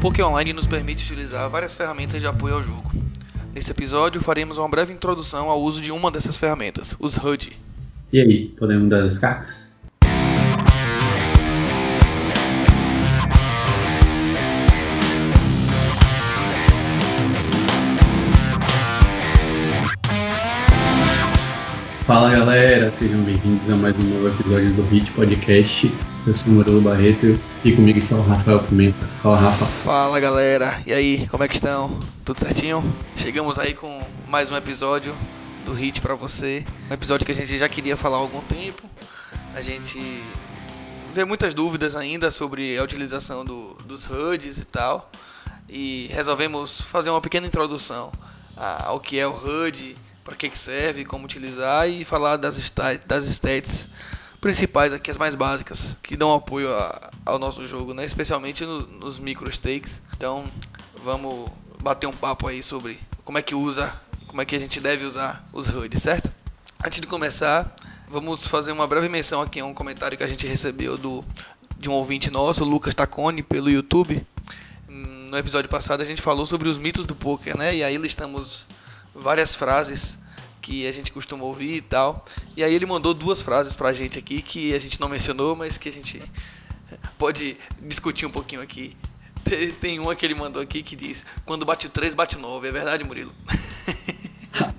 Poké Online nos permite utilizar várias ferramentas de apoio ao jogo. Nesse episódio, faremos uma breve introdução ao uso de uma dessas ferramentas, os HUD. E aí, podemos dar as cartas? Fala galera, sejam bem-vindos a mais um novo episódio do Hit Podcast. Eu sou o Murilo Barreto e comigo está o Rafael Pimenta. Fala Rafa. Fala galera, e aí, como é que estão? Tudo certinho? Chegamos aí com mais um episódio do Hit pra você. Um episódio que a gente já queria falar há algum tempo. A gente vê muitas dúvidas ainda sobre a utilização do, dos HUDs e tal. E resolvemos fazer uma pequena introdução ao que é o HUD, para que, que serve, como utilizar e falar das, das stats principais aqui, as mais básicas, que dão apoio a, ao nosso jogo, né? especialmente no, nos micro stakes. Então vamos bater um papo aí sobre como é que usa, como é que a gente deve usar os HUDs, certo? Antes de começar, vamos fazer uma breve menção aqui a um comentário que a gente recebeu do, de um ouvinte nosso, Lucas Tacone, pelo YouTube. No episódio passado a gente falou sobre os mitos do poker, né? E aí listamos várias frases que a gente costuma ouvir e tal. E aí ele mandou duas frases pra gente aqui que a gente não mencionou, mas que a gente pode discutir um pouquinho aqui. Tem uma que ele mandou aqui que diz: Quando bate o 3, bate o 9. É verdade, Murilo?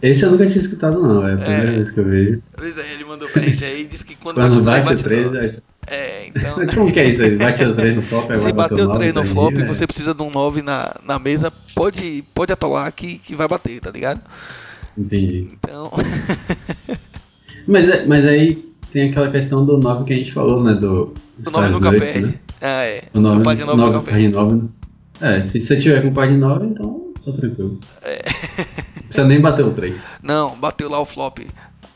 Esse eu nunca tinha escutado, não. É a primeira é, vez que eu vejo. Pois é, ele mandou pra gente aí e disse que quando, quando bate, o 3, bate o 3. É, então. Como que é isso aí? Bate o 3 no flop, Se bater o 3 no flop e você precisa de um 9 na, na mesa, pode, pode atolar que, que vai bater, tá ligado? Entendi. Então. mas, é, mas aí tem aquela questão do 9 que a gente falou, né? Do, o 9 nunca perde. Né? Ah, é. O 9, o par de 9, 9 nunca perde. 9, é, se você tiver com par de 9, então tá tranquilo. É. Não precisa nem bater o 3. Não, bateu lá o flop.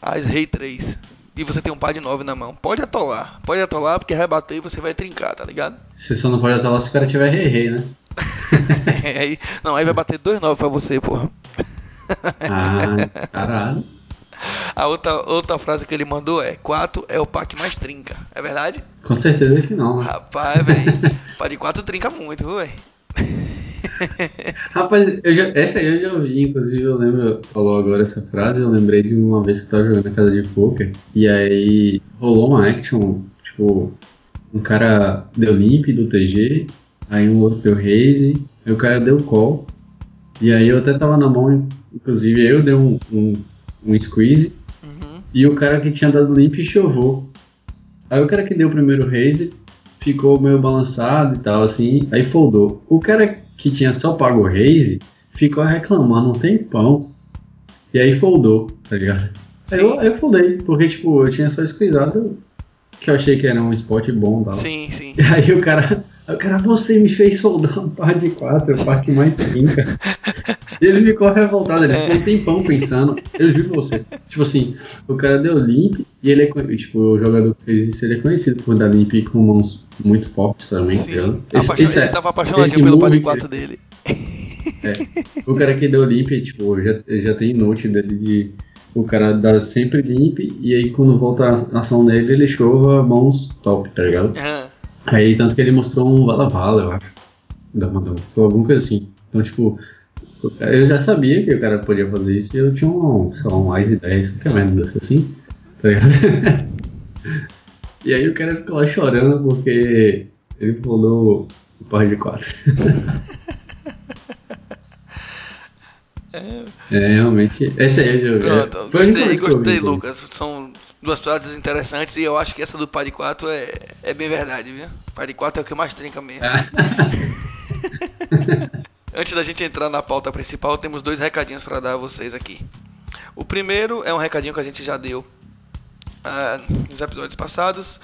As rei 3 e você tem um par de 9 na mão. Pode atolar. Pode atolar porque vai bater e você vai trincar, tá ligado? Você só não pode atolar se o cara tiver rei rei, né? aí, não, aí vai bater 2 9 pra você, porra. ah, caralho. A outra, outra frase que ele mandou é: 4 é o par que mais trinca. É verdade? Com certeza que não. Né? Rapaz, velho. par de 4 trinca muito, velho. Rapaz, eu já, essa aí eu já ouvi, inclusive eu lembro, falou agora essa frase, eu lembrei de uma vez que eu tava jogando na casa de poker, e aí rolou uma action, tipo, um cara deu limp do TG, aí um outro deu raise, aí o cara deu call, e aí eu até tava na mão, inclusive eu dei um, um, um squeeze, uhum. e o cara que tinha dado limp chovou. Aí o cara que deu o primeiro raise ficou meio balançado e tal, assim, aí foldou. O cara que tinha só pago o raise ficou reclamando um tempão, e aí foldou, tá ligado? Aí eu, eu foldei, porque, tipo, eu tinha só squeezado que eu achei que era um spot bom e tal. Sim, sim. E aí o cara, o cara, você me fez soldar um par de quatro, o par que mais trinca. e ele ficou revoltado, ele ficou um tempão pensando. Eu juro você. Tipo assim, o cara deu limp e ele é tipo, o jogador que fez isso, ele é conhecido por dar limp com mãos muito fortes também, Sim. esse, esse ele é, tava apaixonadinho pelo par de quatro dele. É, o cara que deu limp, tipo, já, já tem note dele de o cara dá sempre limp e aí quando volta a ação dele, ele chova mãos top, tá ligado? Uhum. Aí, tanto que ele mostrou um Vala Vala, eu acho. Da Madonna. Alguma coisa assim. Então, tipo, eu já sabia que o cara podia fazer isso e eu tinha um, sei lá, um mais ideias, qualquer merda assim. Tá ligado? e aí o cara ficou lá chorando porque ele falou o par de quatro. é, realmente. Essa aí eu já. Pronto, gostei, gostei, Lucas. São duas frases interessantes e eu acho que essa do Pai de 4 é, é bem verdade, viu? Pai de 4 é o que mais trinca mesmo. Antes da gente entrar na pauta principal, temos dois recadinhos para dar a vocês aqui. O primeiro é um recadinho que a gente já deu uh, nos episódios passados.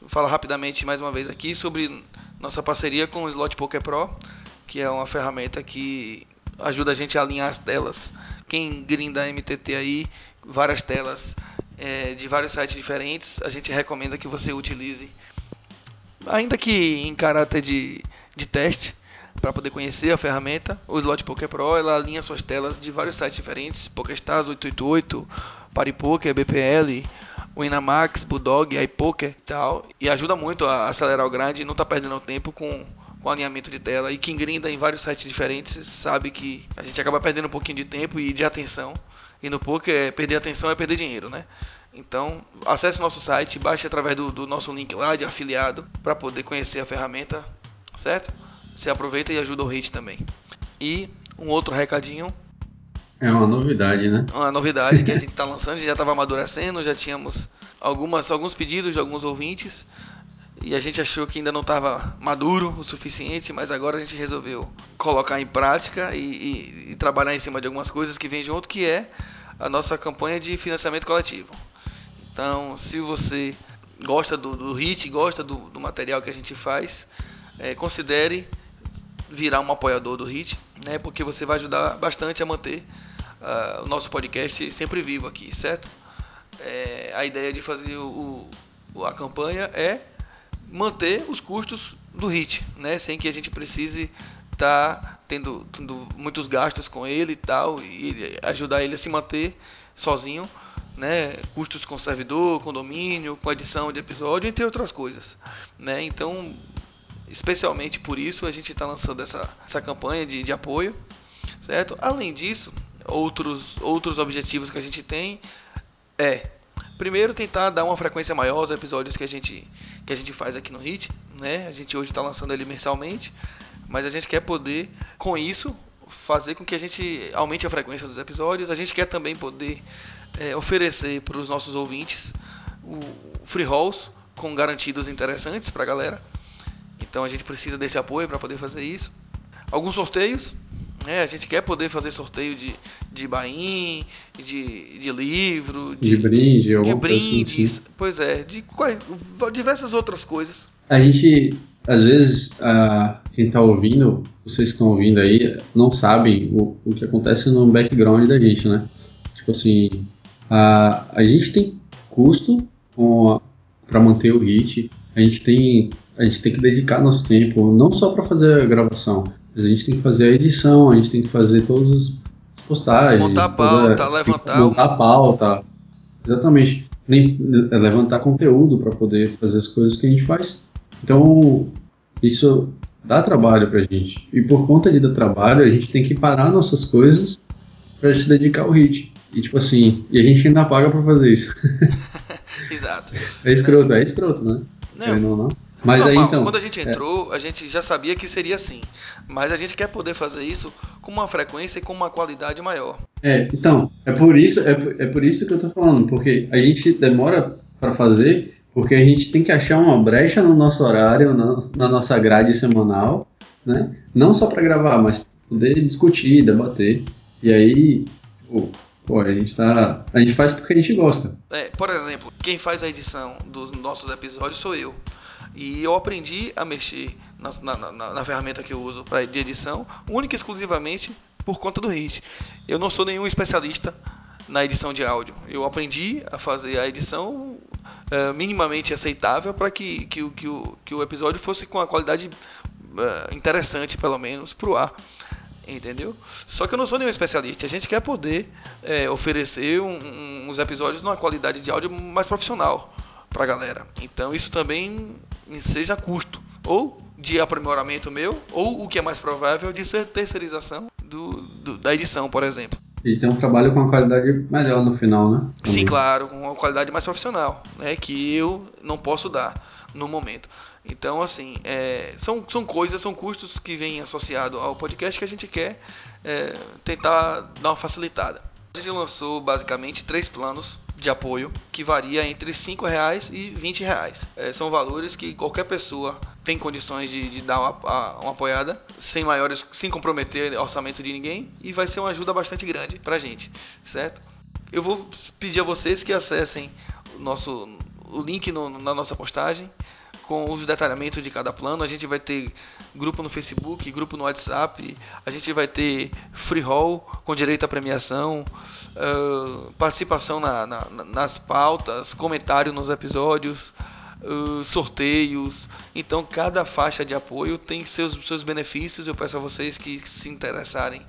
Vou falar rapidamente mais uma vez aqui sobre nossa parceria com o Slot Poker Pro, que é uma ferramenta que ajuda a gente a alinhar as telas. Quem grinda MTT aí, várias telas é, de vários sites diferentes, a gente recomenda que você utilize, ainda que em caráter de, de teste, para poder conhecer a ferramenta. O Slot Poker Pro ela alinha suas telas de vários sites diferentes, PokerStars 888, PariPoker, BPL, Winamax, Bulldog, iPoker e tal, e ajuda muito a acelerar o grind e não tá perdendo tempo com com alinhamento de tela. E quem grinda em vários sites diferentes sabe que a gente acaba perdendo um pouquinho de tempo e de atenção. E no poker, perder atenção é perder dinheiro, né? Então, acesse nosso site, baixe através do, do nosso link lá de afiliado para poder conhecer a ferramenta, certo? Você aproveita e ajuda o Hit também. E um outro recadinho. É uma novidade, né? Uma novidade que a gente está lançando, já estava amadurecendo, já tínhamos algumas, alguns pedidos de alguns ouvintes e a gente achou que ainda não estava maduro o suficiente, mas agora a gente resolveu colocar em prática e, e, e, trabalhar em cima de algumas coisas que vem junto, que é a nossa campanha de financiamento coletivo. Então, se você gosta do, do HIT, gosta do, do, material que a gente faz, é, considere virar um apoiador do HIT, né, porque você vai ajudar bastante a manter uh, o nosso podcast sempre vivo aqui, certo? É, a ideia de fazer o, o, a campanha é manter os custos do HIT, né, sem que a gente precise estar tá tendo, tendo muitos gastos com ele e tal, e ajudar ele a se manter sozinho, né, custos com servidor, condomínio, com edição de episódio, entre outras coisas, né, então especialmente por isso a gente está lançando essa, essa campanha de, de apoio, certo? Além disso, outros, outros objetivos que a gente tem é primeiro tentar dar uma frequência maior aos episódios que a gente que a gente faz aqui no Hit, né? A gente hoje está lançando ele mensalmente, mas a gente quer poder com isso fazer com que a gente aumente a frequência dos episódios. A gente quer também poder é, oferecer para os nossos ouvintes o free rolls com garantidos interessantes para a galera. Então a gente precisa desse apoio para poder fazer isso. Alguns sorteios, né? A gente quer poder fazer sorteio de, de bain, de, de livro, de, de brinde, de assim, brindes, pois é, de diversas outras coisas. A gente, às vezes, a, quem está ouvindo, vocês que estão ouvindo aí, não sabem o, o que acontece no background da gente, né? Tipo assim, a, a gente tem custo para manter o hit, a gente tem a gente tem que dedicar nosso tempo não só para fazer a gravação, a gente tem que fazer a edição, a gente tem que fazer todas as postagens, montar a pauta, toda, levantar, montar a pauta, exatamente, nem é, levantar conteúdo para poder fazer as coisas que a gente faz. Então isso dá trabalho para a gente e por conta de dar trabalho a gente tem que parar nossas coisas para se dedicar ao hit. E tipo assim, e a gente ainda paga para fazer isso. Exato. É escroto, é escroto, né? Não. não, não. Mas Normal. aí então. Quando a gente é. entrou, é. a gente já sabia que seria assim. Mas a gente quer poder fazer isso com uma frequência e com uma qualidade maior. É, então, é por isso, é, é por isso que eu tô falando, porque a gente demora para fazer, porque a gente tem que achar uma brecha no nosso horário, na, na nossa grade semanal, né? Não só para gravar, mas poder discutir, debater. E aí, pô, pô, a gente tá. A gente faz porque a gente gosta. É, por exemplo, quem faz a edição dos nossos episódios sou eu. E eu aprendi a mexer na, na, na, na ferramenta que eu uso para de edição, única e exclusivamente por conta do Hit. Eu não sou nenhum especialista na edição de áudio. Eu aprendi a fazer a edição uh, minimamente aceitável para que, que, que, o, que o episódio fosse com a qualidade uh, interessante, pelo menos, para o ar. Entendeu? Só que eu não sou nenhum especialista. A gente quer poder é, oferecer um, um, uns episódios numa qualidade de áudio mais profissional para a galera. Então isso também seja custo ou de aprimoramento meu ou o que é mais provável de ser terceirização do, do da edição, por exemplo. E tem um trabalho com uma qualidade melhor no final, né? Também. Sim, claro, com uma qualidade mais profissional, né? Que eu não posso dar no momento. Então, assim, é, são, são coisas, são custos que vêm associados ao podcast que a gente quer é, tentar dar uma facilitada. A gente lançou basicamente três planos de apoio que varia entre R$ reais e R$ reais. É, são valores que qualquer pessoa tem condições de, de dar uma, uma, apoiada sem maiores, sem comprometer orçamento de ninguém e vai ser uma ajuda bastante grande para a gente, certo? Eu vou pedir a vocês que acessem o nosso o link no, na nossa postagem com os detalhamentos de cada plano. A gente vai ter grupo no Facebook, grupo no WhatsApp, a gente vai ter free roll com direito à premiação, uh, participação na, na, nas pautas, comentário nos episódios, uh, sorteios. Então, cada faixa de apoio tem seus, seus benefícios. Eu peço a vocês que se interessarem,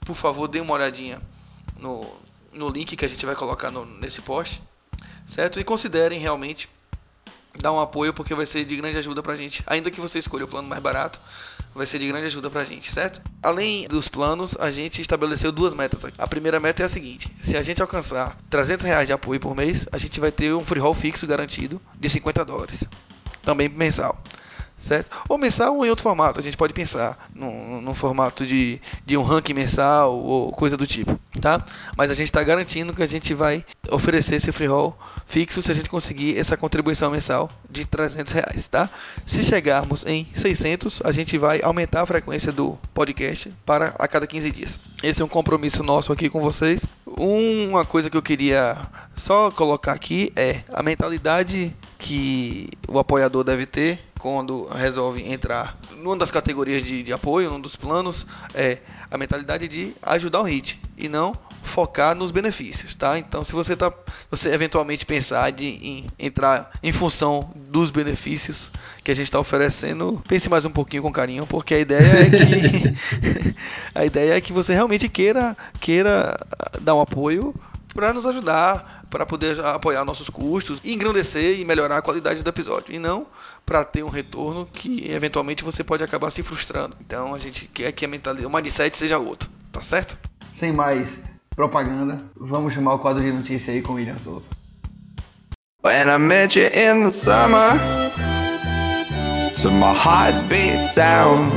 por favor, dêem uma olhadinha no, no link que a gente vai colocar no, nesse post, certo? E considerem realmente dar um apoio porque vai ser de grande ajuda pra gente. Ainda que você escolha o plano mais barato, vai ser de grande ajuda pra gente, certo? Além dos planos, a gente estabeleceu duas metas aqui. A primeira meta é a seguinte: se a gente alcançar 300 reais de apoio por mês, a gente vai ter um free roll fixo garantido de 50 dólares, também mensal certo? Ou mensal ou em outro formato. A gente pode pensar num, formato de, de um ranking mensal ou coisa do tipo, tá? Mas a gente está garantindo que a gente vai oferecer esse free roll fixo se a gente conseguir essa contribuição mensal de 300 reais, tá? Se chegarmos em 600, a gente vai aumentar a frequência do podcast para a cada 15 dias. Esse é um compromisso nosso aqui com vocês. Uma coisa que eu queria só colocar aqui é a mentalidade que o apoiador deve ter quando resolve entrar numa das categorias de, de apoio, num dos planos, é a mentalidade de ajudar o HIT e não focar nos benefícios, tá? Então, se você tá, você eventualmente pensar de, em entrar em função dos benefícios que a gente está oferecendo, pense mais um pouquinho com carinho, porque a ideia é que a ideia é que você realmente queira queira dar um apoio para nos ajudar, para poder apoiar nossos custos, engrandecer e melhorar a qualidade do episódio, e não para ter um retorno que eventualmente você pode acabar se frustrando. Então a gente quer que a mentalidade, o mindset seja outro, tá certo? Sem mais propaganda, vamos chamar o quadro de notícia aí com o William Souza. When I met you in the summer, to my heartbeat sound,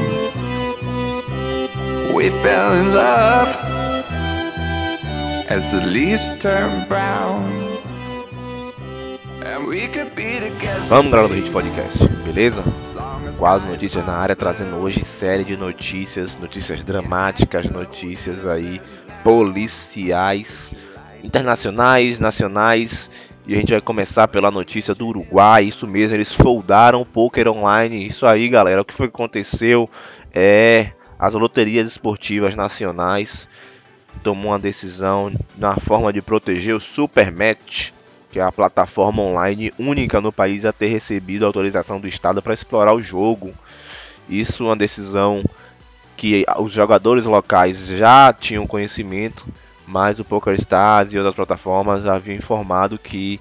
we fell in love as the leaves turn brown. Vamos, galera do Hit Podcast, beleza? Quadro Notícias na área, trazendo hoje série de notícias, notícias dramáticas, notícias aí policiais, internacionais, nacionais. E a gente vai começar pela notícia do Uruguai. Isso mesmo, eles foldaram o poker online. Isso aí, galera. O que foi que aconteceu? É as loterias esportivas nacionais tomou uma decisão na forma de proteger o Supermatch, que é a plataforma online única no país a ter recebido autorização do Estado para explorar o jogo. Isso é uma decisão que os jogadores locais já tinham conhecimento, mas o PokerStars e outras plataformas haviam informado que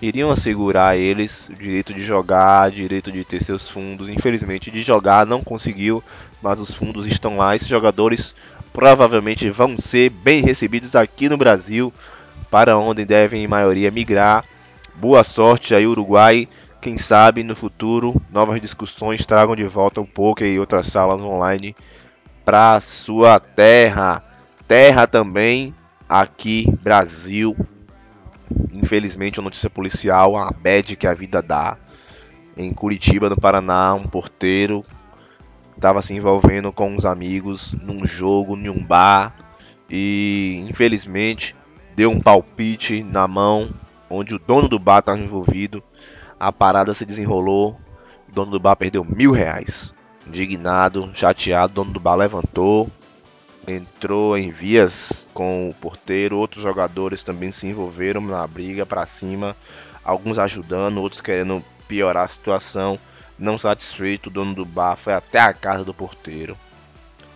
iriam assegurar eles o direito de jogar, direito de ter seus fundos. Infelizmente, de jogar não conseguiu, mas os fundos estão lá. Esses jogadores provavelmente vão ser bem recebidos aqui no Brasil, para onde devem em maioria migrar. Boa sorte aí, Uruguai. Quem sabe no futuro novas discussões tragam de volta o poker e outras salas online para sua terra. Terra também aqui, Brasil. Infelizmente, a notícia policial, a bad que a vida dá. Em Curitiba, no Paraná, um porteiro estava se envolvendo com uns amigos num jogo, em um bar e infelizmente deu um palpite na mão onde o dono do bar estava envolvido. A parada se desenrolou, o dono do bar perdeu mil reais. Indignado, chateado, o dono do bar levantou, entrou em vias com o porteiro, outros jogadores também se envolveram na briga para cima, alguns ajudando, outros querendo piorar a situação. Não satisfeito, o dono do bar foi até a casa do porteiro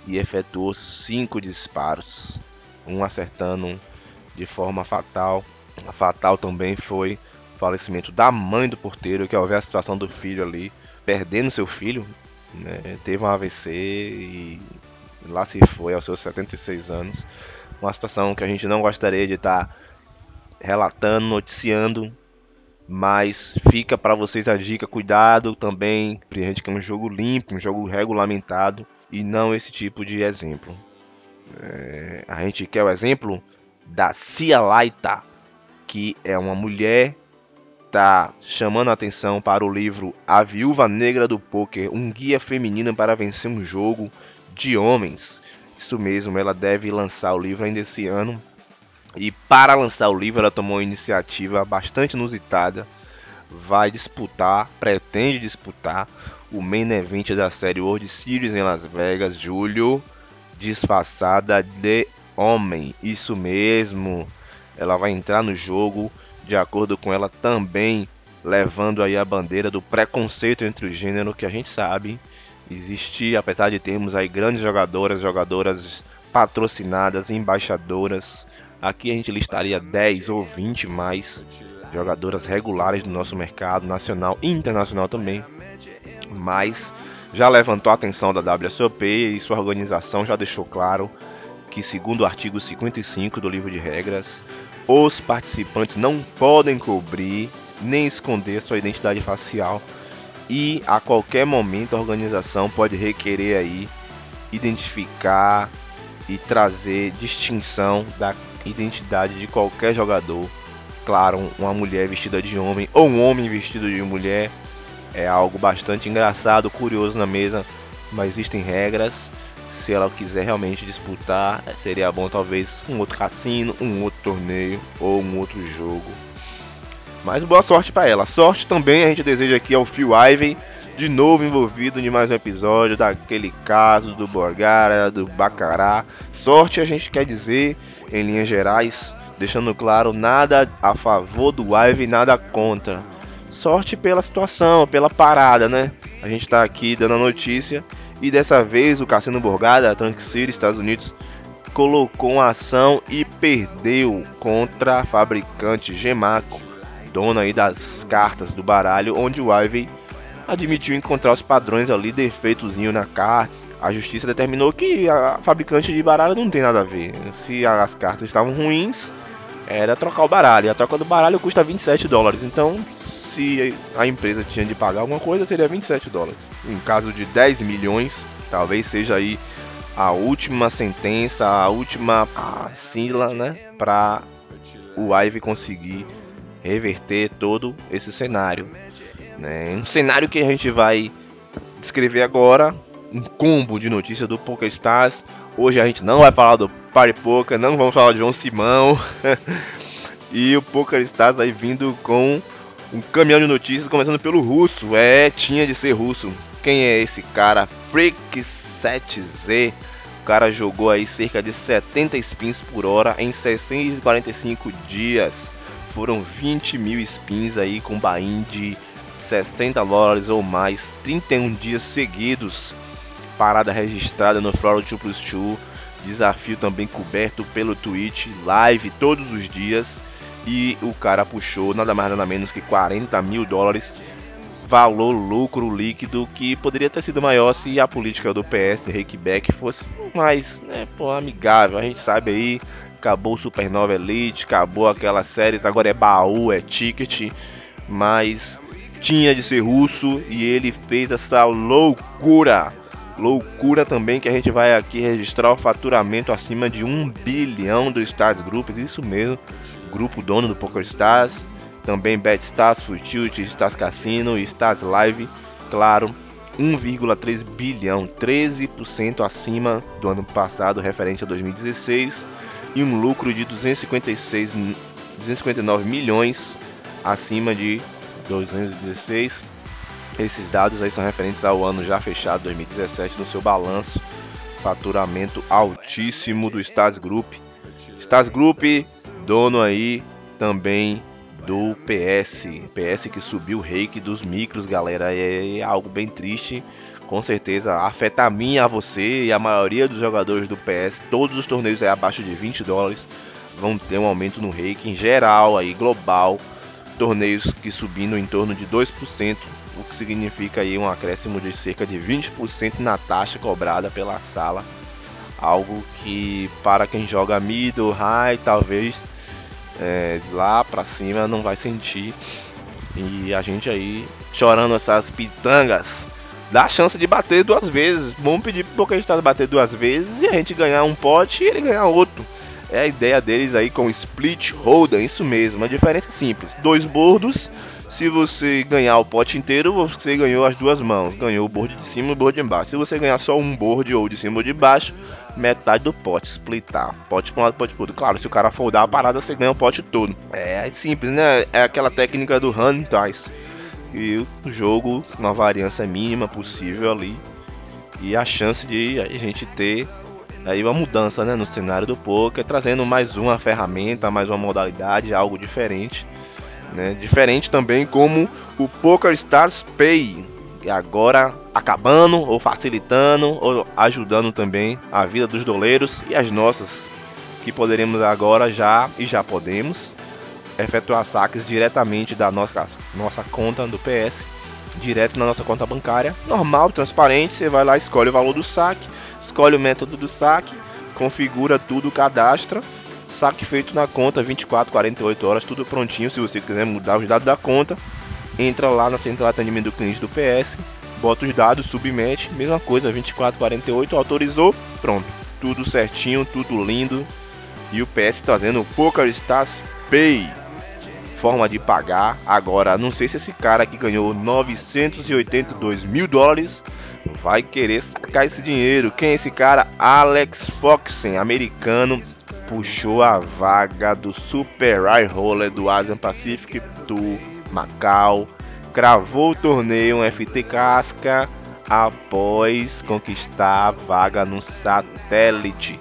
e efetuou cinco disparos, um acertando de forma fatal. A fatal também foi o falecimento da mãe do porteiro, que ao ver a situação do filho ali, perdendo seu filho, né, teve um AVC e lá se foi aos seus 76 anos. Uma situação que a gente não gostaria de estar relatando, noticiando, mas fica para vocês a dica, cuidado também, a gente quer um jogo limpo, um jogo regulamentado e não esse tipo de exemplo. É, a gente quer o exemplo da Cia Laita, que é uma mulher tá chamando a atenção para o livro A Viúva Negra do Poker, um guia feminino para vencer um jogo de homens. Isso mesmo, ela deve lançar o livro ainda esse ano. E para lançar o livro, ela tomou uma iniciativa bastante inusitada. Vai disputar, pretende disputar o main event da série World Series em Las Vegas, julho, disfarçada de homem. Isso mesmo. Ela vai entrar no jogo, de acordo com ela também levando aí a bandeira do preconceito entre o gênero que a gente sabe existe, apesar de termos aí grandes jogadoras, jogadoras patrocinadas, embaixadoras, aqui a gente listaria 10 ou 20 mais jogadoras regulares do nosso mercado nacional e internacional também, mas já levantou a atenção da WSOP e sua organização já deixou claro que, segundo o artigo 55 do livro de regras, os participantes não podem cobrir nem esconder sua identidade facial e a qualquer momento a organização pode requerer aí identificar e trazer distinção da identidade de qualquer jogador. Claro, uma mulher vestida de homem ou um homem vestido de mulher é algo bastante engraçado, curioso na mesa, mas existem regras. Se ela quiser realmente disputar, seria bom talvez um outro cassino, um outro torneio ou um outro jogo. Mas boa sorte para ela. Sorte também a gente deseja aqui ao Phil Ivey, de novo envolvido em mais um episódio daquele caso do Borgara, do Bacará. Sorte a gente quer dizer, em linhas gerais, deixando claro, nada a favor do Ivey, nada contra sorte pela situação, pela parada, né? A gente tá aqui dando a notícia e dessa vez o Cassino Borgada, Atlantic City, Estados Unidos, colocou uma ação e perdeu contra a fabricante Gemaco, dona aí das cartas do baralho, onde o Ivy admitiu encontrar os padrões ali, defeitozinho na carta. A justiça determinou que a fabricante de baralho não tem nada a ver. Se as cartas estavam ruins, era trocar o baralho. A troca do baralho custa 27 dólares. Então, se a empresa tinha de pagar alguma coisa, seria 27 dólares. Em caso de 10 milhões, talvez seja aí a última sentença, a última síla, né, para o Ivy conseguir reverter todo esse cenário. Né? Um cenário que a gente vai descrever agora, um combo de notícias do PokerStars. Hoje a gente não vai falar do Party Poker, não vamos falar de João Simão. e o PokerStars aí vindo com um caminhão de notícias, começando pelo russo. É, tinha de ser russo. Quem é esse cara? Freak7Z. O cara jogou aí cerca de 70 spins por hora em 645 dias. Foram 20 mil spins aí com buy de 60 dólares ou mais, 31 dias seguidos. Parada registrada no Florida 2 Plus 2. Desafio também coberto pelo Twitch, live todos os dias e o cara puxou nada mais nada menos que 40 mil dólares valor lucro líquido que poderia ter sido maior se a política do PS Rakeback fosse mais né, pô, amigável. A gente sabe aí, acabou o Supernova Elite, acabou aquelas séries, agora é baú, é ticket, mas tinha de ser russo e ele fez essa loucura. Loucura também que a gente vai aqui registrar o faturamento acima de 1 bilhão do Stars Groups, isso mesmo, grupo dono do PokerStars, também BetStars, Futility, Stars Casino e Stars Live, claro, 1,3 bilhão, 13% acima do ano passado, referente a 2016, e um lucro de 256, 259 milhões acima de 216. Esses dados aí são referentes ao ano já fechado 2017 no seu balanço, faturamento altíssimo do Stars Group. Stars Group dono aí também do PS. PS que subiu o reiki dos micros, galera. É algo bem triste. Com certeza afeta a mim, a você e a maioria dos jogadores do PS. Todos os torneios é abaixo de 20 dólares vão ter um aumento no em geral, aí global. Torneios que subindo em torno de 2%, o que significa aí um acréscimo de cerca de 20% na taxa cobrada pela sala. Algo que para quem joga middle, high, talvez é, lá pra cima não vai sentir. E a gente aí chorando essas pitangas. Dá a chance de bater duas vezes. Vamos pedir pro Pokéstars bater duas vezes e a gente ganhar um pote e ele ganhar outro. É a ideia deles aí com split holder, isso mesmo. A diferença é simples: dois bordos. Se você ganhar o pote inteiro, você ganhou as duas mãos. Ganhou o board de cima e o board de baixo. Se você ganhar só um board ou de cima ou de baixo, metade do pote, splitar. Pote para um lado, pote pro outro. Claro, se o cara foldar a parada, você ganha o pote todo. É simples, né? É aquela técnica do hand dice. E o jogo, uma variância mínima possível ali. E a chance de a gente ter aí uma mudança né, no cenário do poker, trazendo mais uma ferramenta, mais uma modalidade, algo diferente. Né? Diferente também como o Poker Stars Pay, e agora acabando ou facilitando ou ajudando também a vida dos doleiros e as nossas que poderemos agora já e já podemos efetuar saques diretamente da nossa, nossa conta do PS, direto na nossa conta bancária. Normal, transparente, você vai lá, escolhe o valor do saque, escolhe o método do saque, configura tudo, cadastra. Saque feito na conta 24, 48 horas, tudo prontinho. Se você quiser mudar os dados da conta, entra lá na central de atendimento do cliente do PS, bota os dados, submete, mesma coisa, 24, 48, autorizou, pronto. Tudo certinho, tudo lindo. E o PS trazendo o Poker Stars Pay. Forma de pagar. Agora, não sei se esse cara que ganhou 982 mil dólares vai querer sacar esse dinheiro. Quem é esse cara? Alex Foxen, americano, puxou a vaga do Super Eye Roller do Asian Pacific Tour Macau. Cravou o torneio FT Casca após conquistar a vaga no satélite.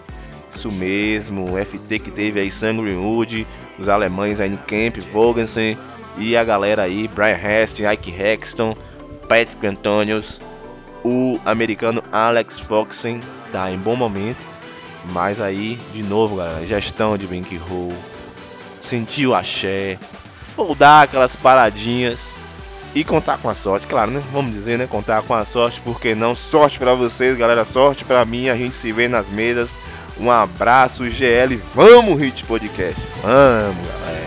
Isso mesmo, o FT que teve aí Sam Greenwood, os alemães aí Camp, Vogensen e a galera aí, Brian Hest, Ike Hexton, Patrick Antonius, o americano Alex Foxen tá em bom momento, mas aí de novo, galera, gestão de bankroll, sentiu axé, foldar aquelas paradinhas e contar com a sorte, claro, né? Vamos dizer, né? Contar com a sorte, porque não sorte para vocês, galera, sorte para mim. A gente se vê nas mesas. Um abraço, GL. Vamos, Hit Podcast. Vamos, galera.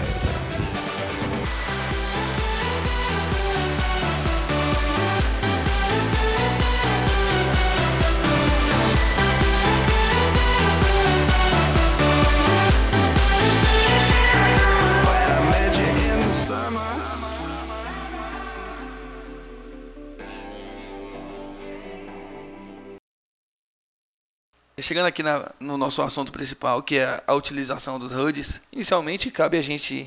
Chegando aqui na- no nosso assunto principal, que é a utilização dos HUDs, inicialmente cabe a gente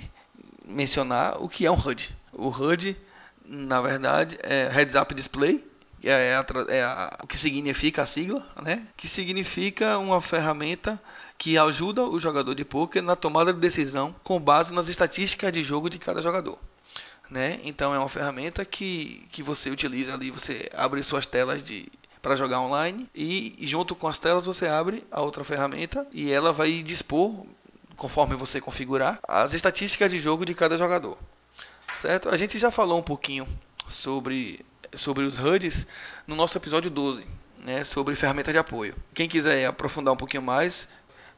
mencionar o que é um HUD. O HUD, na verdade, é Heads Up Display, é, a é a- o que significa a sigla, né? Que significa uma ferramenta que ajuda o jogador de poker na tomada de decisão com base nas estatísticas de jogo de cada jogador. Né? Então é uma ferramenta que, que você utiliza ali, você abre suas telas de para jogar online e junto com as telas você abre a outra ferramenta e ela vai dispor conforme você configurar as estatísticas de jogo de cada jogador. Certo? A gente já falou um pouquinho sobre sobre os HUDs no nosso episódio 12, né, sobre ferramenta de apoio. Quem quiser aprofundar um pouquinho mais,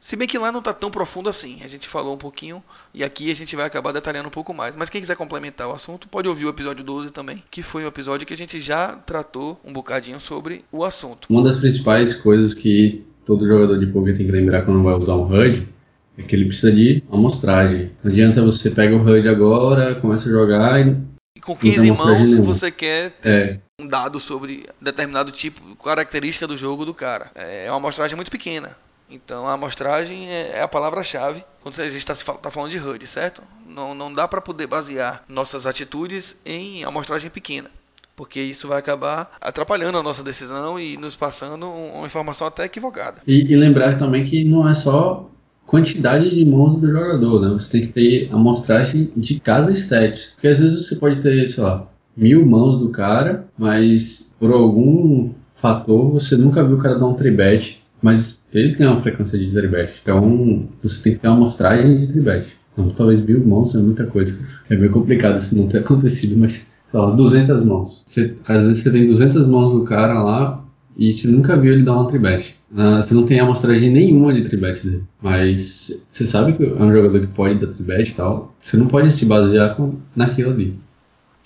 se bem que lá não está tão profundo assim, a gente falou um pouquinho e aqui a gente vai acabar detalhando um pouco mais. Mas quem quiser complementar o assunto, pode ouvir o episódio 12 também, que foi um episódio que a gente já tratou um bocadinho sobre o assunto. Uma das principais coisas que todo jogador de poker tem que lembrar quando vai usar um HUD é que ele precisa de amostragem. Não adianta você pega o HUD agora, começa a jogar e E com Não tem 15 amostragem mãos você quer ter é, um dado sobre determinado tipo, característica do jogo do cara. É uma amostragem muito pequena. Então a amostragem é é a palavra-chave quando a gente está falando de HUD, certo? Não, não dá para poder basear nossas atitudes em amostragem pequena. Porque isso vai acabar atrapalhando a nossa decisão e nos passando um- uma informação até equivocada. E, e lembrar também que não é só quantidade de mãos do jogador, né? Você tem que ter amostragem de cada stat. Porque às vezes você pode ter, sei lá, mil mãos do cara, mas por algum fator você nunca viu o cara dar um tribet, mas ele tem uma frequência de tribet. Então você tem que ter uma amostragem de tribet. Então, talvez mil mãos é muita coisa. É meio complicado isso não ter acontecido, mas sei lá, 200 mãos. Você- às vezes você tem 200 mãos do cara lá e você nunca viu ele dar uma tribet. Ah, você não tem amostragem nenhuma de tribet dele. Mas você sabe que é um jogador que pode dar tribet e tal. Você não pode se basear com, naquilo ali.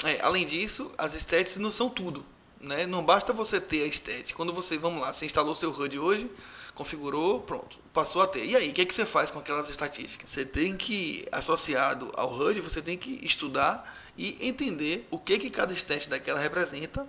É, além disso, as stats não são tudo. Né? Não basta você ter a stat. Quando você, vamos lá, você instalou seu HUD hoje, configurou, pronto, passou a ter. E aí, o que, é que você faz com aquelas estatísticas? Você tem que, associado ao HUD, você tem que estudar e entender o que, que cada stat daquela representa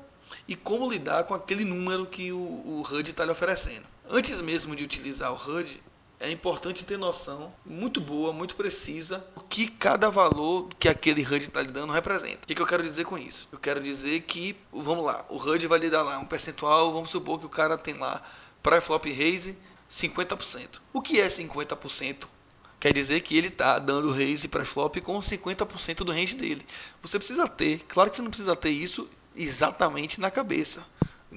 e como lidar com aquele número que o, o HUD está lhe oferecendo. Antes mesmo de utilizar o HUD, é importante ter noção muito boa, muito precisa, o que cada valor que aquele HUD está lhe dando representa. O que, que eu quero dizer com isso? Eu quero dizer que, vamos lá, o HUD vai lhe dar lá um percentual, vamos supor que o cara tem lá para flop raise 50%. O que é 50%? Quer dizer que ele está dando raise para flop com 50% do range dele. Você precisa ter, claro que você não precisa ter isso exatamente na cabeça.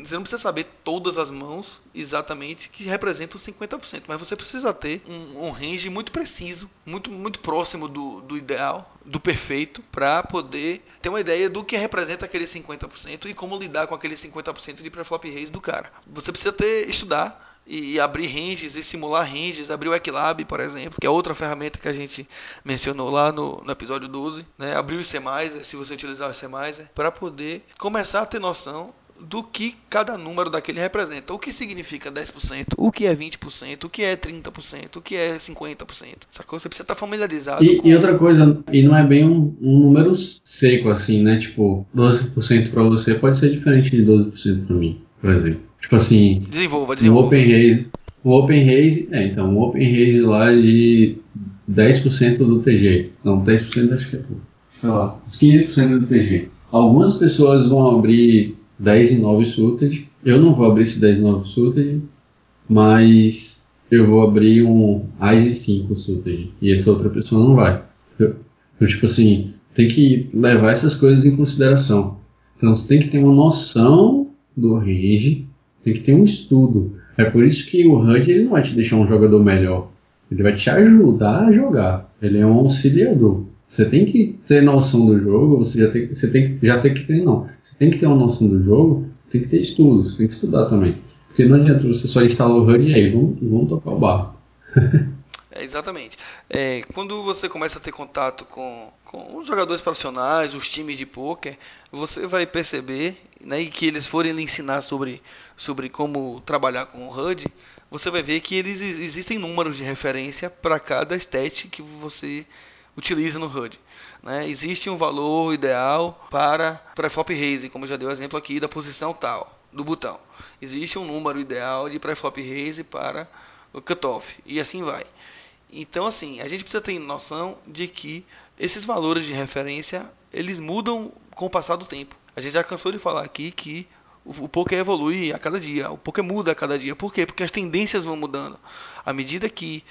Você não precisa saber todas as mãos exatamente que representam 50%, mas você precisa ter um, um range muito preciso, muito, muito próximo do, do ideal, do perfeito, para poder ter uma ideia do que representa aquele 50% e como lidar com aquele 50% de preflop raise do cara. Você precisa ter estudar e abrir ranges e simular ranges, abrir o Equilab, por exemplo, que é outra ferramenta que a gente mencionou lá no, no episódio 12, né? abrir o C+, se você utilizar o C+, para poder começar a ter noção do que cada número daquele representa. O que significa 10%, o que é 20%, o que é 30%, o que é 50%. Sacou? Você precisa estar familiarizado E, com... e outra coisa, e não é bem um, um número seco assim, né? Tipo, 12% pra você pode ser diferente de 12% pra mim, por exemplo. Tipo assim, Desenvolva, desenvolva. Open Raise, um Open Raise, é, então, um Open Raise lá de 10% do TG. Não, 10% acho que é pouco. Sei lá, uns 15% do TG. Algumas pessoas vão abrir 10 e 9 suited. Eu não vou abrir esse 10 e 9 suited, mas eu vou abrir um Ice 5 suited. E essa outra pessoa não vai. Então, tipo assim, tem que levar essas coisas em consideração. Então você tem que ter uma noção do range, tem que ter um estudo. É por isso que o HUD ele não vai te deixar um jogador melhor. Ele vai te ajudar a jogar. Ele é um auxiliador. Você tem que ter noção do jogo, você já tem, você tem, já tem que ter, não. Você tem que ter uma noção do jogo, você tem que ter estudo, você tem que estudar também. Porque não adianta você só instalar o HUD e aí, vamos, vamos tocar o barco. É, exatamente. É, quando você começa a ter contato com, com os jogadores profissionais, os times de poker, você vai perceber né, que eles forem lhe ensinar sobre, sobre como trabalhar com o HUD, você vai ver que eles existem números de referência para cada stat que você utiliza no HUD. Né? Existe um valor ideal para pré-flop raise, como já dei o exemplo aqui da posição tal do botão. Existe um número ideal de pré-flop raise para o cutoff e assim vai. Então, assim, a gente precisa ter noção de que esses valores de referência eles mudam com o passar do tempo. A gente já cansou de falar aqui que o, poker evolui a cada dia, o poker muda a cada dia. Por quê? Porque as tendências vão mudando. À medida que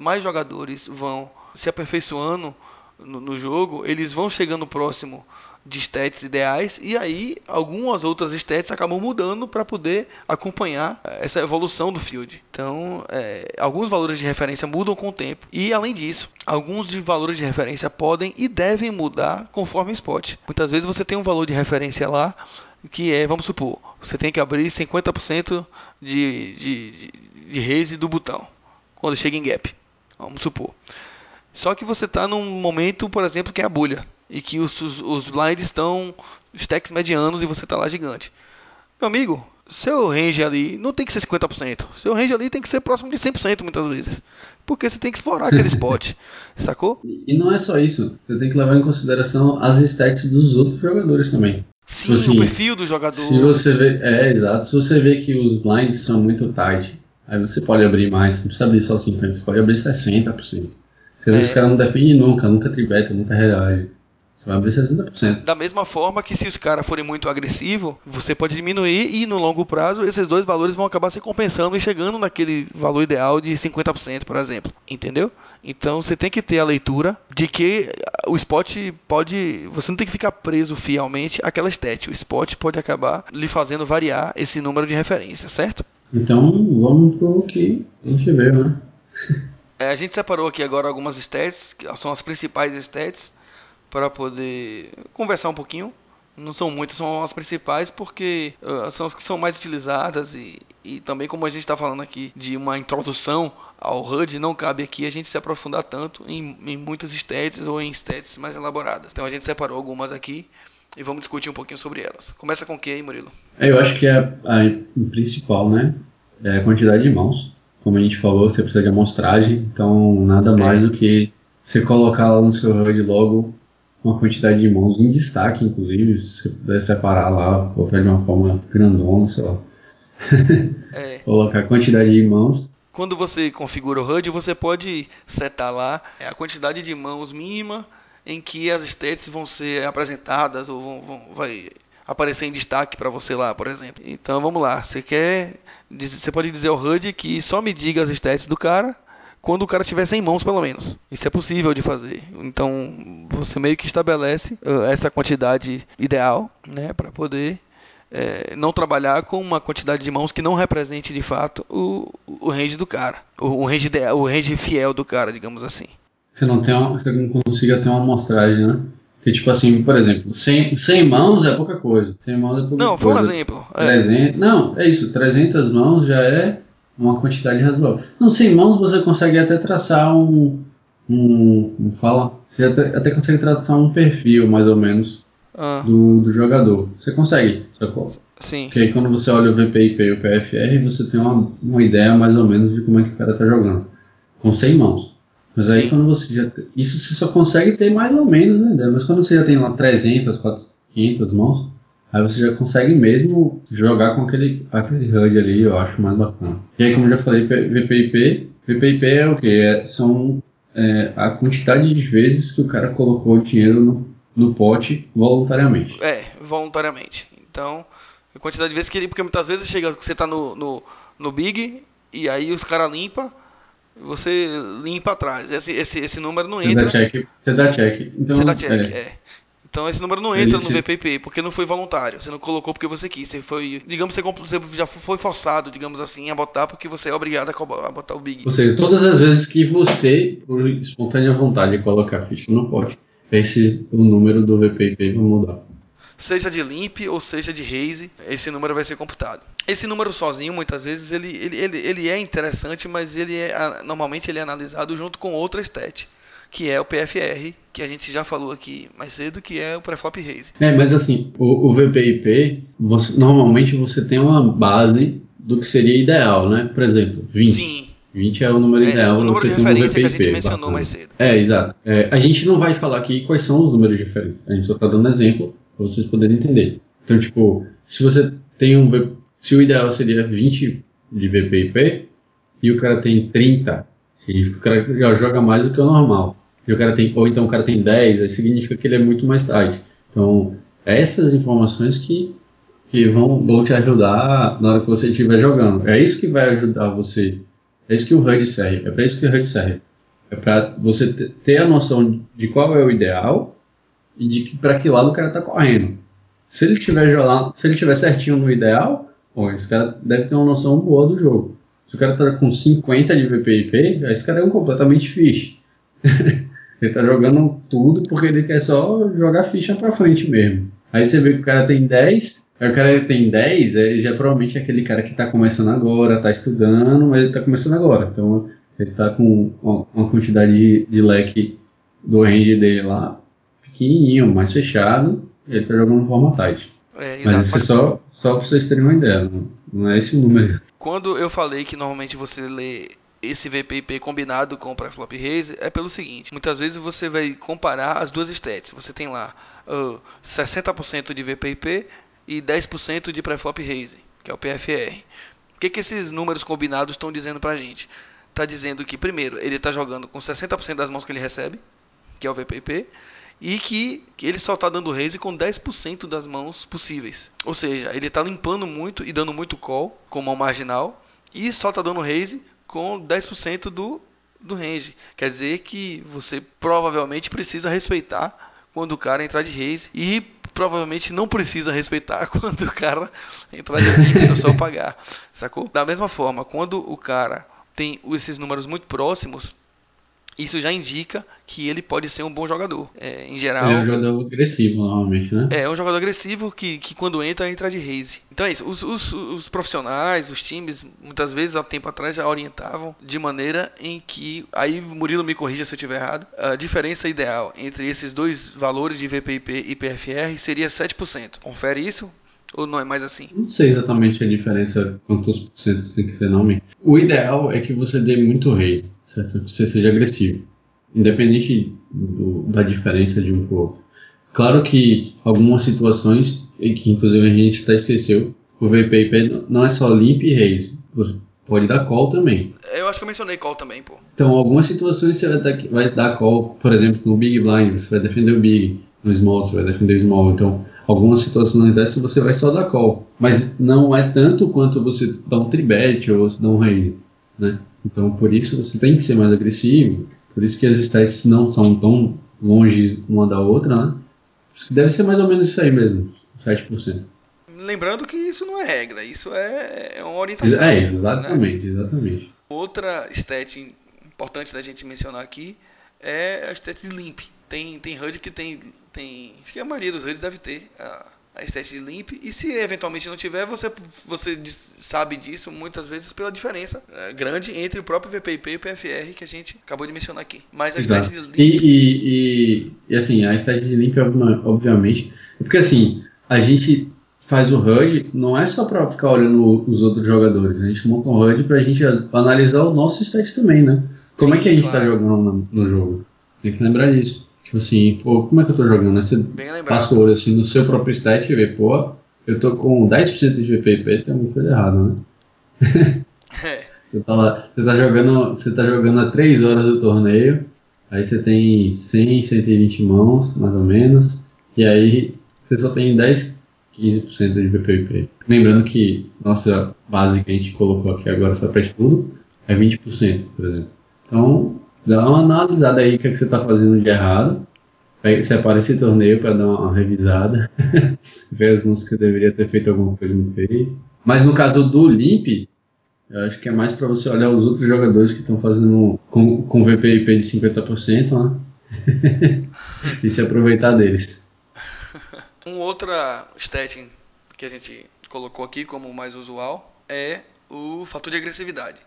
mais jogadores vão se aperfeiçoando no, no jogo, eles vão chegando próximo de stats ideais e aí algumas outras stats acabam mudando para poder acompanhar essa evolução do field. Então, é, alguns valores de referência mudam com o tempo e além disso, alguns de valores de referência podem e devem mudar conforme o spot. Muitas vezes você tem um valor de referência lá que é, vamos supor, você tem que abrir 50% de, de, de, de raise do botão quando chega em gap. Vamos supor. Só que você está num momento, por exemplo, que é a bolha e que os, os, os blinds estão stacks medianos e você está lá gigante. Meu amigo, seu range ali não tem que ser 50%. Seu range ali tem que ser próximo de 100% muitas vezes. Porque você tem que explorar aquele spot. Sacou? E não é só isso. Você tem que levar em consideração as stats dos outros jogadores também. Sim, Assim, o perfil do jogador. Se você vê, é exato. Se você vê que os blinds são muito tight, aí você pode abrir mais. Não precisa abrir só 50%, você pode abrir 60%. Você vê É. que os caras não defendem nunca, nunca tribeta, nunca reage. Você vai abrir 60%. Da mesma forma que se os caras forem muito agressivos, você pode diminuir e no longo prazo esses dois valores vão acabar se compensando e chegando naquele valor ideal de 50%, por exemplo. Entendeu? Então você tem que ter a leitura de que o spot pode. Você não tem que ficar preso fielmente àquela stat. O spot pode acabar lhe fazendo variar esse número de referência, certo? Então vamos pro que a gente vê, né? É, a gente separou aqui agora algumas stats, que são as principais stats, para poder conversar um pouquinho. Não são muitas, são as principais porque uh, são as que são mais utilizadas e, e também como a gente está falando aqui de uma introdução ao HUD, não cabe aqui a gente se aprofundar tanto em, em muitas stats ou em stats mais elaboradas. Então a gente separou algumas aqui e vamos discutir um pouquinho sobre elas. Começa com o que aí, Murilo? É, Eu acho que a, a principal, né? É a quantidade de mãos. Como a gente falou, você precisa de amostragem, então nada mais do que você colocar lá no seu HUD logo uma quantidade de mãos em destaque, inclusive, se você puder separar lá, colocar de uma forma grandona, sei lá. É, Colocar a quantidade de mãos. Quando você configura o HUD, você pode setar lá a quantidade de mãos mínima em que as stats vão ser apresentadas ou vão, vão- vai aparecer em destaque para você lá, por exemplo. Então vamos lá, você quer, você pode dizer ao HUD que só me diga as stats do cara quando o cara tiver 100 mãos pelo menos. Isso é possível de fazer. Então você meio que estabelece uh, essa quantidade ideal, né, para poder é, não trabalhar com uma quantidade de mãos que não represente de fato o, o range do cara, o, o range o range fiel do cara, digamos assim. Você não tem uma, você não consiga ter uma amostragem, né? Que tipo assim, por exemplo, 100, 100 mãos é pouca coisa. 100 mãos é pouca Não, foi um coisa. exemplo. É, 300, não, é isso, 300 mãos já é uma quantidade razoável. Não, 100 mãos você consegue até traçar um. um como fala? Você até, até consegue traçar um perfil, mais ou menos, ah, do, do jogador. Você consegue, sacou? sim. Porque aí quando você olha o VPIP e o PFR, você tem uma, uma ideia mais ou menos de como é que o cara tá jogando. Com 100 mãos. Mas aí Sim. quando você já. Isso você só consegue ter mais ou menos ideia. Mas quando você já tem lá 300, 400, 500 mãos, aí você já consegue mesmo jogar com aquele, aquele HUD ali, eu acho mais bacana. E aí, como eu já falei, VPIP. VPIP é o quê? É, são é, a quantidade de vezes que o cara colocou o dinheiro no, no pote voluntariamente. É, voluntariamente. Então, a quantidade de vezes que ele. Porque muitas vezes chega, você tá no, no, no Big e aí os caras limpam, você limpa atrás. Esse, esse, esse número não Você entra. dá check. Você dá check. Então, Você dá check, é, é. Então esse número não entra no você- VPP, porque não foi voluntário. Você não colocou porque você quis. Você foi. Digamos que você, você já foi forçado, digamos assim, a botar porque você é obrigado a botar o Big. Ou seja, todas as vezes que você, por espontânea vontade, coloca a ficha no pote, esse, o número do VPP vai mudar. Seja de limp ou seja de raise, esse número vai ser computado. Esse número sozinho, muitas vezes, ele, ele, ele, ele é interessante, mas ele é, normalmente ele é analisado junto com outra stat, que é o PFR, que a gente já falou aqui mais cedo, que é o preflop raise. É, mas assim, o, o VPIP, você- normalmente você tem uma base do que seria ideal, né? Por exemplo, 20. Sim, 20 é o número é, ideal o para número você de ter um referência que a VPIP. gente mencionou bacana. mais cedo. É, exato. É, a gente não vai falar aqui quais são os números de referência. A gente só está dando exemplo para vocês poderem entender. Então, tipo, se você tem um. Se o ideal seria 20 de VPIP e o cara tem 30, significa que o cara já joga mais do que o normal. E o cara tem, ou então o cara tem 10, aí significa que ele é muito mais tarde. Então, essas informações que, que vão, vão te ajudar na hora que você estiver jogando. É isso que vai ajudar você. É isso que o HUD serve. É para isso que o HUD serve. É para você te- ter a noção de qual é o ideal e de que para que lado o cara tá correndo. Se ele estiver jogando, se ele estiver certinho no ideal, bom, esse cara deve ter uma noção boa do jogo. Se o cara tá com 50 de VPIP, aí esse cara é um completamente fish. ele tá jogando tudo porque ele quer só jogar ficha pra frente mesmo. Aí você vê que o cara tem 10, aí o cara tem 10, ele já provavelmente é aquele cara que tá começando agora, tá estudando, mas ele tá começando agora. Então ele tá com uma- uma quantidade de, de leque do range dele lá pequenininho, mais fechado, ele tá jogando forma tight. É, Mas isso é só, só pra vocês terem uma ideia, não, não é esse o número. quando eu falei que normalmente você lê esse VPP combinado com o preflop raise, é pelo seguinte: muitas vezes você vai comparar as duas stats. Você tem lá ah, 60% de VPP e 10% de preflop raise, que é o PFR. O que, que esses números combinados estão dizendo pra gente? Tá dizendo que, primeiro, ele tá jogando com 60% das mãos que ele recebe, que é o VPP, e que, que ele só tá dando raise com 10% das mãos possíveis. Ou seja, ele tá limpando muito e dando muito call com mão marginal, e só tá dando raise com 10% do, do range. Quer dizer que você provavelmente precisa respeitar quando o cara entrar de raise e provavelmente não precisa respeitar quando o cara entrar de limpo e só pagar, sacou? Da mesma forma, quando o cara tem esses números muito próximos, isso já indica que ele pode ser um bom jogador. É, em geral, Ele é um jogador agressivo, normalmente, né? é um jogador agressivo que, que quando entra, entra de raise. Então é isso. Os, os, os profissionais, os times, muitas vezes há tempo atrás já orientavam de maneira em que. Aí Murilo me corrija se eu estiver errado. A diferença ideal entre esses dois valores de VPIP e PFR seria 7%. Confere isso? Ou não é mais assim? Não sei exatamente a diferença, quantos por cento tem que ser, não, man. O ideal é que você dê muito rei, certo? Que você seja agressivo. Independente do- da diferença de um pro outro. Claro que algumas situações, e que inclusive a gente até esqueceu, o VPIP não é só limp e raise. Você pode dar call também. Eu acho que eu mencionei call também, pô. Então, algumas situações você vai dar, vai dar call, por exemplo, no Big Blind, você vai defender o Big, no Small, você vai defender o Small. Então, algumas situações dessas você vai só dar call. Mas não é tanto quanto você dá um tribet ou você dá um raise, né? Então, por isso você tem que ser mais agressivo. Por isso que as stats não são tão longe uma da outra, né? Por isso que Deve ser mais ou menos isso aí mesmo, 7%. lembrando que isso não é regra, isso é, é uma orientação. É, né? exatamente, exatamente. Outra stat importante da gente mencionar aqui é a stat de limp. Tem, tem HUD que tem, tem. Acho que a maioria dos HUDs deve ter a, a stat de limp. E se eventualmente não tiver, você, você sabe disso muitas vezes pela diferença é, grande entre o próprio VPIP e o PFR que a gente acabou de mencionar aqui. Mas a Exato. stat de limp. E, e, e, e, assim, a estágio de limp, obvi- obviamente, é porque assim, a gente faz o HUD, não é só para ficar olhando os outros jogadores, a gente monta um HUD gente a- analisar o nosso stat também, né? Como Sim, é que a gente claro. tá jogando no, no jogo? Tem que lembrar disso. Tipo assim, pô, como é que eu tô jogando? Né? Você passa o olho assim no seu próprio stat e vê, pô, eu tô com 10% de VPP, tem alguma coisa errada, né? Você tá, lá, você tá jogando, você tá jogando há 3 horas do torneio, aí você tem 100, 120 mãos, mais ou menos, e aí você só tem 10, 15% de BPP. Lembrando que nossa base que a gente colocou aqui agora só para estudo é 20%, por exemplo. Então, dá uma analisada aí o que, é que você tá fazendo de errado, pega, separa esse torneio para dar uma revisada, ver as mãos que deveria ter feito alguma coisa não fez. Mas no caso do Limp, eu acho que é mais para você olhar os outros jogadores que estão fazendo com, com VPIP de 50%, né? e se aproveitar deles. Um outra stat que a gente colocou aqui como mais usual é o fator de agressividade.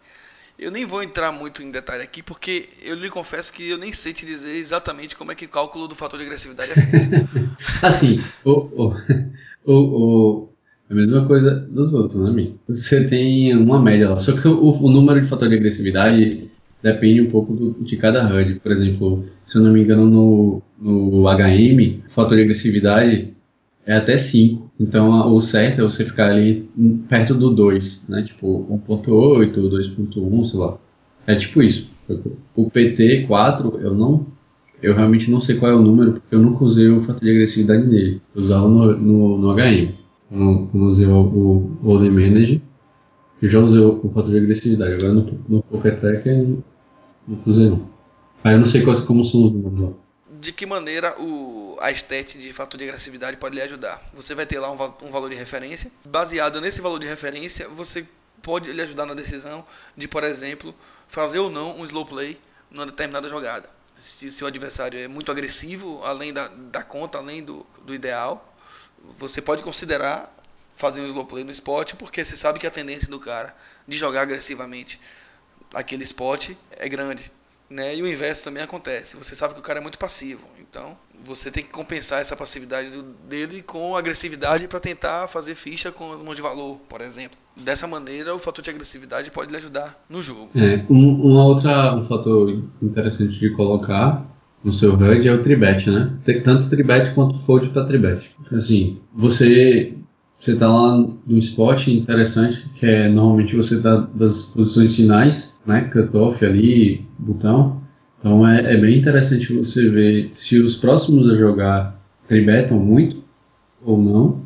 Eu nem vou entrar muito em detalhe aqui porque eu lhe confesso que eu nem sei te dizer exatamente como é que o cálculo do fator de agressividade é feito. Assim, o, o, o, a mesma coisa dos outros, né, Mi? Você tem uma média lá. Só que o, o número de fator de agressividade depende um pouco do- de cada HUD. Por exemplo, se eu não me engano, no, no HM, o fator de agressividade é até 5. Então, o certo é você ficar ali perto do 2, né? Tipo, 1.8, 2.1, sei lá. É tipo isso. O PT 4, eu não eu realmente não sei qual é o número, porque eu nunca usei o fator de agressividade nele. Eu usava no, no, no HM. Eu usei o, o Golden Manager. Eu já usei o, o fator de agressividade. Agora no, no Poker Tracker eu nunca usei não. Aí eu não sei quais, como são os números lá. De que maneira o, a stat de fator de agressividade pode lhe ajudar? Você vai ter lá um, um valor de referência. Baseado nesse valor de referência, você pode lhe ajudar na decisão de, por exemplo, fazer ou não um slow play numa determinada jogada. Se seu adversário é muito agressivo, além da, da conta, além do, do ideal, você pode considerar fazer um slow play no spot, porque você sabe que a tendência do cara de jogar agressivamente aquele spot é grande. Né? E o inverso também acontece. Você sabe que o cara é muito passivo. Então, você tem que compensar essa passividade do- dele com agressividade para tentar fazer ficha com as mãos de valor, por exemplo. Dessa maneira, o fator de agressividade pode lhe ajudar no jogo. É, um, uma outra, um fator interessante de colocar no seu HUD é o tribet, né? Tem tanto tribet quanto fold para tribet. Assim, você você tá lá num spot interessante, que é normalmente você tá das posições finais, né? Cutoff ali, botão. Então é, é bem interessante você ver se os próximos a jogar tribetam muito ou não,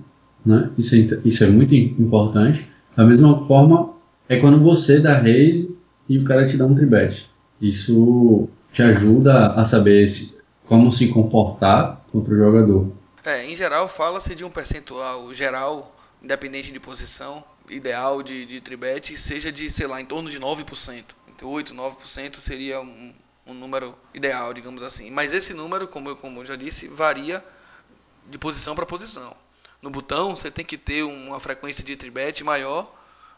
né? Isso é, isso é muito im- importante. Da mesma forma, é quando você dá raise e o cara te dá um tribet. Isso te ajuda a saber se- como se comportar contra o jogador. É, em geral, fala-se de um percentual geral, independente de posição, ideal de, de tribet, seja de, sei lá, em torno de 9%. Entre 8% e 9% seria um, um número ideal, digamos assim. Mas esse número, como eu, como eu já disse, varia de posição para posição. No botão, você tem que ter uma frequência de tribet maior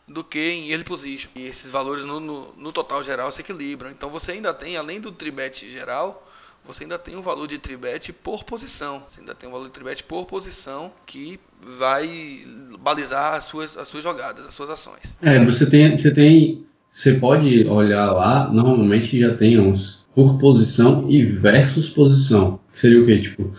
do que em early position. E esses valores no, no, no total geral se equilibram. Então você ainda tem, além do tribet geral, você ainda tem um valor de tribet por posição. Você ainda tem um valor de tribet por posição que vai balizar as suas, as suas jogadas, as suas ações. É, você tem, você tem, você pode olhar lá, normalmente já tem uns por posição e versus posição. Seria o quê? Tipo,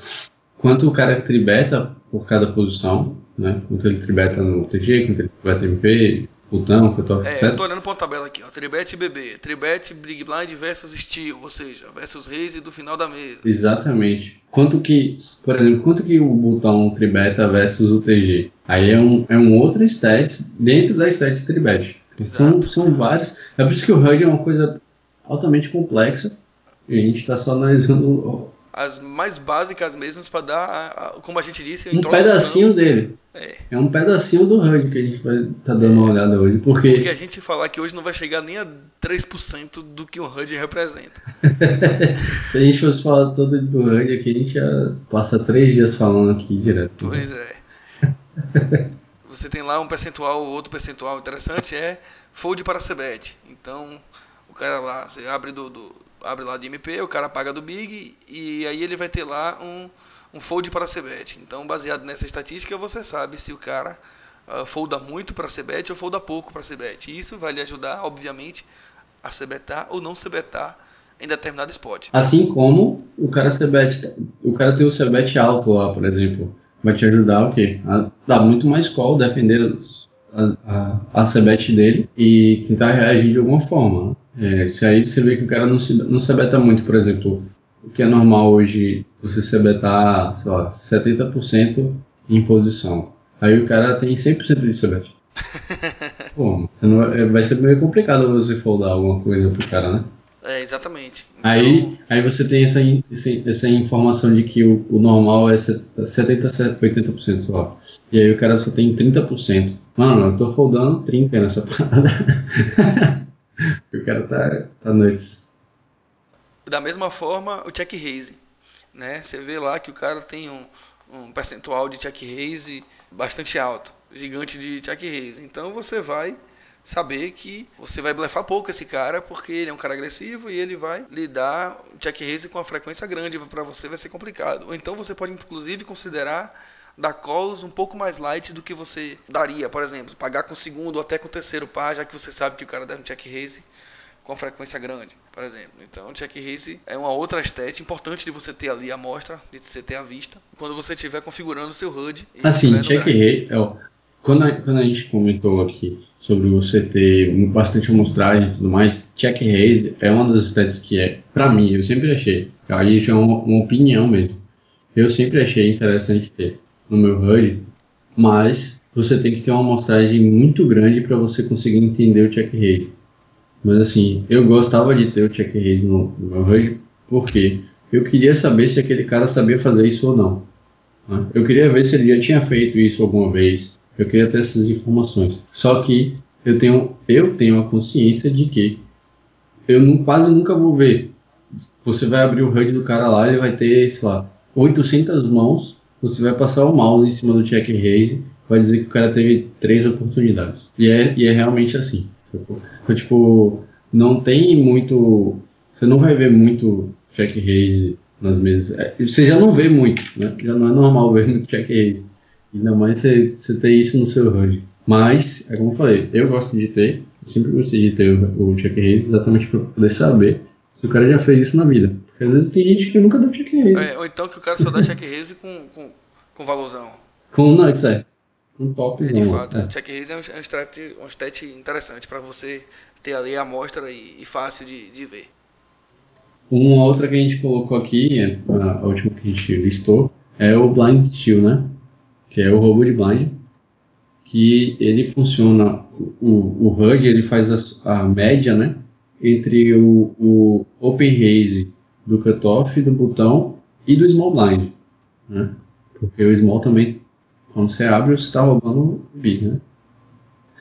quanto o cara tribeta por cada posição, né? Quanto ele tribeta no TG, quanto ele tribeta MP, botão, cutoff, É, etc. eu tô olhando uma tabela aqui, ó. Tribet BB, Tribet Big Blind versus Steel, ou seja, versus raise do final da mesa. Exatamente. Quanto que, por exemplo, quanto que o botão tribeta versus o TG? Aí é um, é um outro stat dentro da stat tribet. São, Exato. são vários. É por isso que o HUD é uma coisa altamente complexa e a gente está só analisando as mais básicas mesmo para dar, a- a- como a gente disse, Um pedacinho dele. É. É um pedacinho do HUD que a gente vai tá dando uma olhada hoje. Porque, Porque a gente falar que hoje não vai chegar nem a 3% do que o HUD representa. se a gente fosse falar todo do HUD aqui, a gente já passa três dias falando aqui direto. Pois é. Você tem lá um percentual, outro percentual interessante é fold para CBET. Então, o cara lá, você abre do, do- abre lá de MP, o cara paga do Big e aí ele vai ter lá um, um fold para CBET. Então, baseado nessa estatística, você sabe se o cara ah, folda muito para CBET ou folda pouco para CBET. E isso vai lhe ajudar, obviamente, a CBETar ou não CBETar em determinado spot. Assim como o cara CBET, o cara tem o CBET alto lá, por exemplo, vai te ajudar o quê? A dar muito mais call, defender a, a, a CBET dele e tentar reagir de alguma forma. É, se aí você vê que o cara não se não CBETA muito, por exemplo, o que é normal hoje você CBEtar, sei lá, 70% em posição. Aí o cara tem 100% de CBET. Pô, vai, vai ser meio complicado você foldar alguma coisa pro cara, né? É, exatamente. Então, Aí, aí você tem essa, essa informação de que o, o normal é set- 70, 80%, sei lá. E aí o cara só tem 30%. Mano, eu tô foldando 30 nessa parada. o cara tá, tá nuts. Da mesma forma, o check raise, né? Você vê lá que o cara tem um, um percentual de check raise bastante alto, gigante de check raise. Então você vai saber que você vai blefar pouco esse cara, porque ele é um cara agressivo e ele vai lhe dar um check raise com uma frequência grande, para você vai ser complicado. Ou então você pode inclusive considerar dar calls um pouco mais light do que você daria, por exemplo, pagar com o segundo ou até com o terceiro par, já que você sabe que o cara dá um check raise com frequência grande, por exemplo. Então, check raise é uma outra estética importante de você ter ali a amostra, de você ter à vista, quando você estiver configurando o seu HUD. Assim, check rate, ó, quando a, quando a gente comentou aqui sobre você ter bastante amostragem e tudo mais, check raise é uma das estéticas que é, pra mim, eu sempre achei, aí já é uma, uma opinião mesmo, eu sempre achei interessante ter no meu HUD, mas você tem que ter uma amostragem muito grande para você conseguir entender o check raise. Mas assim, eu gostava de ter o check raise no, no meu HUD, porque eu queria saber se aquele cara sabia fazer isso ou não. né? Eu queria ver se ele já tinha feito isso alguma vez. Eu queria ter essas informações. Só que eu tenho, eu tenho a consciência de que eu não, quase nunca vou ver. Você vai abrir o HUD do cara lá, ele vai ter, sei lá, 800 mãos. Você vai passar o mouse em cima do check raise, vai dizer que o cara teve três oportunidades. E é, e é realmente assim. Então, tipo, não tem muito. Você não vai ver muito check raise nas mesas. É, Você já não vê muito, né? Já não é normal ver muito check raise. Ainda mais você, você ter isso no seu HUD. Mas, é como eu falei, eu gosto de ter, sempre gostei de ter o, o check raise exatamente para poder saber se o cara já fez isso na vida. Às vezes tem gente que nunca deu check raise. É, ou então que o cara só dá check raise com, com, com valorzão. Com nuts, é. Um É, topzão. de fato, é. é. check raise é um, é um stat, um stat interessante para você ter ali a amostra e, e fácil de, de ver. Uma outra que a gente colocou aqui, é, a a última que a gente listou, é o Blind Steal, né? Que é o roubo de blind. Que ele funciona, o, o HUD ele faz a, a média, né? Entre o, o Open Raise do cutoff, do botão e do Small Blind. Né? Porque o Small também, quando você abre, você está roubando o Big, né?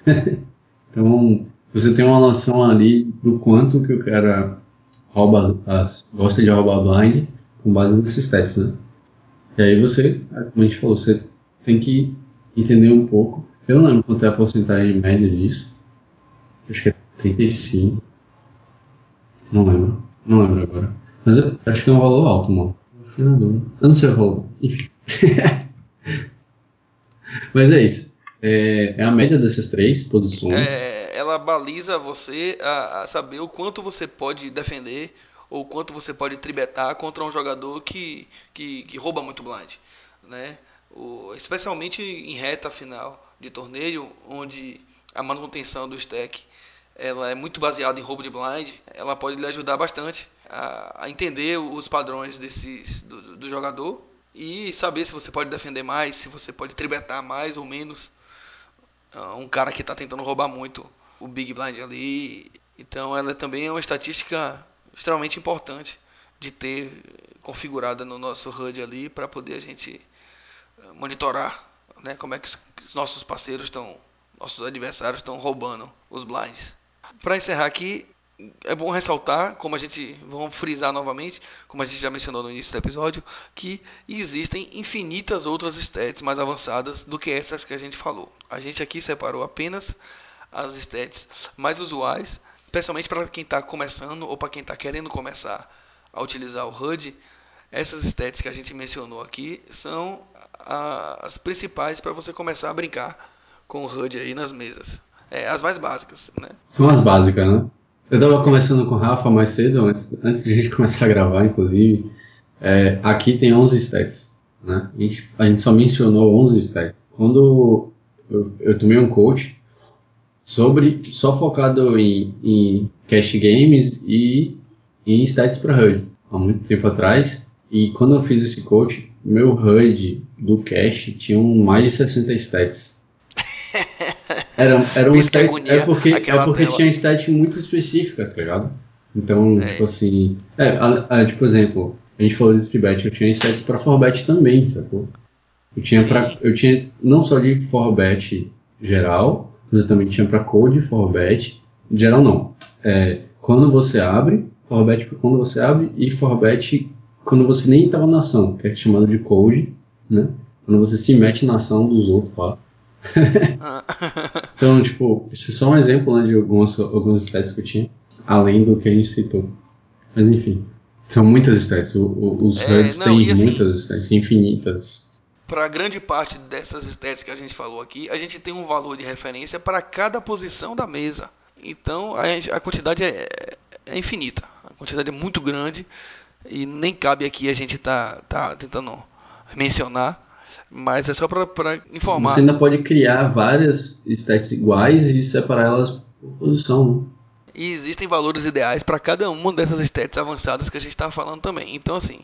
então, você tem uma noção ali do quanto que o cara rouba as, gosta de roubar blind com base nesses testes, né? E aí você, como a gente falou, você tem que entender um pouco. Eu não lembro quanto é a porcentagem média disso. Acho que é 35. Não lembro. Não lembro agora. Mas eu acho que é um valor alto, mano. Eu não sei o valor. Enfim. Mas é isso. É, é a média dessas três posições. É, ela baliza você a, a saber o quanto você pode defender ou quanto você pode tribetar contra um jogador que, que, que rouba muito blind, né? O, especialmente em reta final de torneio, onde a manutenção do stack ela é muito baseada em roubo de blind, ela pode lhe ajudar bastante a, entender os padrões desses, do, do jogador e saber se você pode defender mais, se você pode tribetar mais ou menos uh, um cara que está tentando roubar muito o Big Blind ali. Então ela também é uma estatística extremamente importante de ter configurada no nosso HUD ali para poder a gente eh, monitorar né, como é que os nossos parceiros estão, nossos adversários estão roubando os blinds. Para encerrar aqui, é bom ressaltar, como a gente vamos frisar novamente, como a gente já mencionou no início do episódio, que existem infinitas outras stats mais avançadas do que essas que a gente falou. A gente aqui separou apenas as stats mais usuais, especialmente para quem está começando ou para quem está querendo começar a utilizar o HUD. Essas stats que a gente mencionou aqui são as principais para você começar a brincar com o HUD aí nas mesas. É, as mais básicas, né? São as básicas, né? Eu estava conversando com o Rafa mais cedo, antes, antes de a gente começar a gravar, inclusive. É, aqui tem 11 stats, né? A gente, a gente só mencionou 11 stats. Quando eu, eu tomei um coach sobre só focado em, em cash games e em stats para HUD, há muito tempo atrás. E quando eu fiz esse coach, meu HUD do cache tinha mais de 60 stats. Era, era um stat, é porque, é porque tinha stat muito específica, tá ligado? Então, é. tipo assim. É, a, a, tipo, exemplo, a gente falou de Tibet, eu tinha stats pra Forbet também, sacou? Eu tinha, pra, eu tinha não só de Forbet geral, mas eu também tinha pra Code Forbet. Geral não. É, quando você abre, Forbet quando você abre, e Forbet quando você nem estava na ação, que é chamado de Code, né? Quando você se mete na ação dos outros lá. então, tipo, isso é só um exemplo né, de algumas, algumas stats que eu tinha, além do que a gente citou. Mas enfim, são muitas stats. O, o, os é, HUDs têm assim, muitas stats, infinitas. Para grande parte dessas stats que a gente falou aqui, a gente tem um valor de referência para cada posição da mesa. Então a, a quantidade é, é, infinita. A quantidade é muito grande e nem cabe aqui a gente tá, tá tentando mencionar mas é só para informar. Você ainda pode criar várias stats iguais e separar elas por posição. Né? E existem valores ideais para cada uma dessas stats avançadas que a gente está falando também. Então, assim,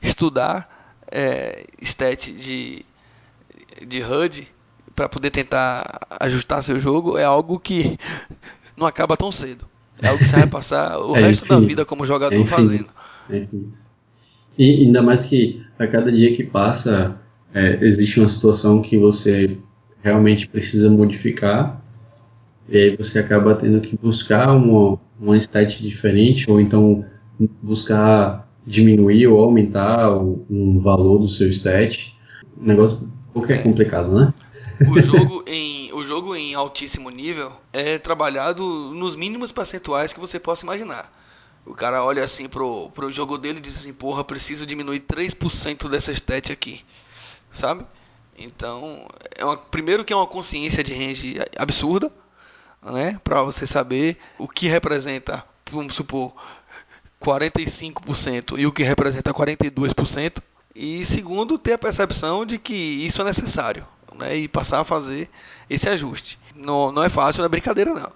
estudar é, stat de, de HUD para poder tentar ajustar seu jogo é algo que não acaba tão cedo. É algo que você vai passar o é resto infinito. da vida como jogador é fazendo. É e ainda mais que a cada dia que passa é, existe uma situação que você realmente precisa modificar e aí você acaba tendo que buscar uma, uma stat diferente ou então buscar diminuir ou aumentar o, um valor do seu stat. Um negócio pouco é complicado, né? O jogo, em, o jogo em altíssimo nível é trabalhado nos mínimos percentuais que você possa imaginar. O cara olha assim pro, pro jogo dele e diz assim, porra, preciso diminuir 3% dessa stat aqui sabe? Então, é uma, primeiro que é uma consciência de range absurda, né? Para você saber o que representa, vamos supor, 45% e o que representa 42%. E segundo, ter a percepção de que isso é necessário, né? E passar a fazer esse ajuste. Não, não é fácil, não é brincadeira não.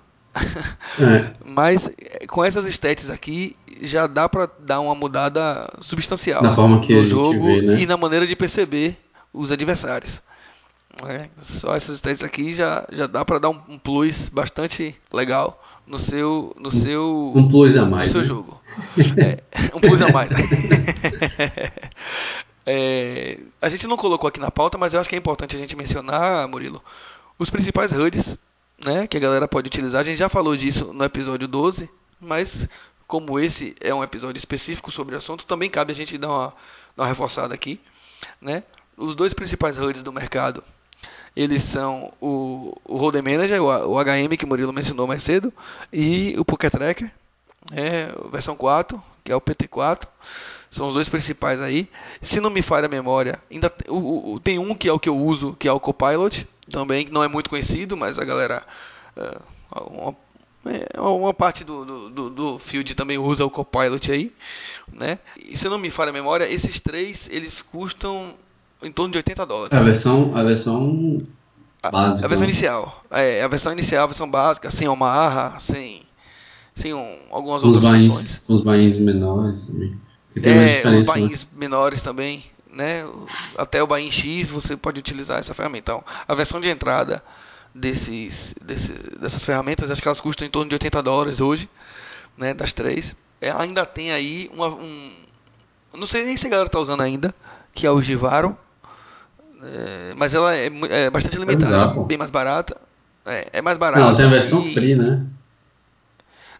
É. Mas com essas estéticas aqui já dá para dar uma mudada substancial na forma que no jogo vê, né? e na maneira de perceber os adversários. É, só essas stats aqui já, já dá para dar um, um, plus bastante legal no seu no seu um plus a mais no seu né? jogo é, um plus a mais é, a gente não colocou aqui na pauta mas eu acho que é importante a gente mencionar Murilo os principais HUDs né que a galera pode utilizar a gente já falou disso no episódio 12 mas como esse é um episódio específico sobre o assunto também cabe a gente dar uma, dar uma reforçada aqui né os dois principais HUDs do mercado eles são o, o Holder Manager, o, o HM que o Murilo mencionou mais cedo, e o Pocket Tracker, é, versão 4, que é o PT4. São os dois principais aí. Se não me falha a memória, ainda o, o, tem um que é o que eu uso, que é o Copilot, também, que não é muito conhecido, mas a galera. É, uma, é, uma parte do, do, do, field também usa o Copilot aí, né? E se não me falha a memória, esses três eles custam em torno de 80 dólares. A versão, a versão básica. A, a versão né? inicial. É, a versão inicial, a versão básica, sem amarra, sem, sem um, algumas os outras bains, funções. Os bains menores também. É, os bains né? menores também, né? Até o bain X você pode utilizar essa ferramenta. Então, a versão de entrada desses, desses, dessas ferramentas, acho que elas custam em torno de 80 dólares hoje, né? Das três. É, ainda tem aí uma, um, Não sei nem se a galera tá usando ainda, que é o Givaro. É, mas ela é, é bastante limitada, ela é pô. bem mais barata. É, é mais barata. Não, tem a versão e- free, né?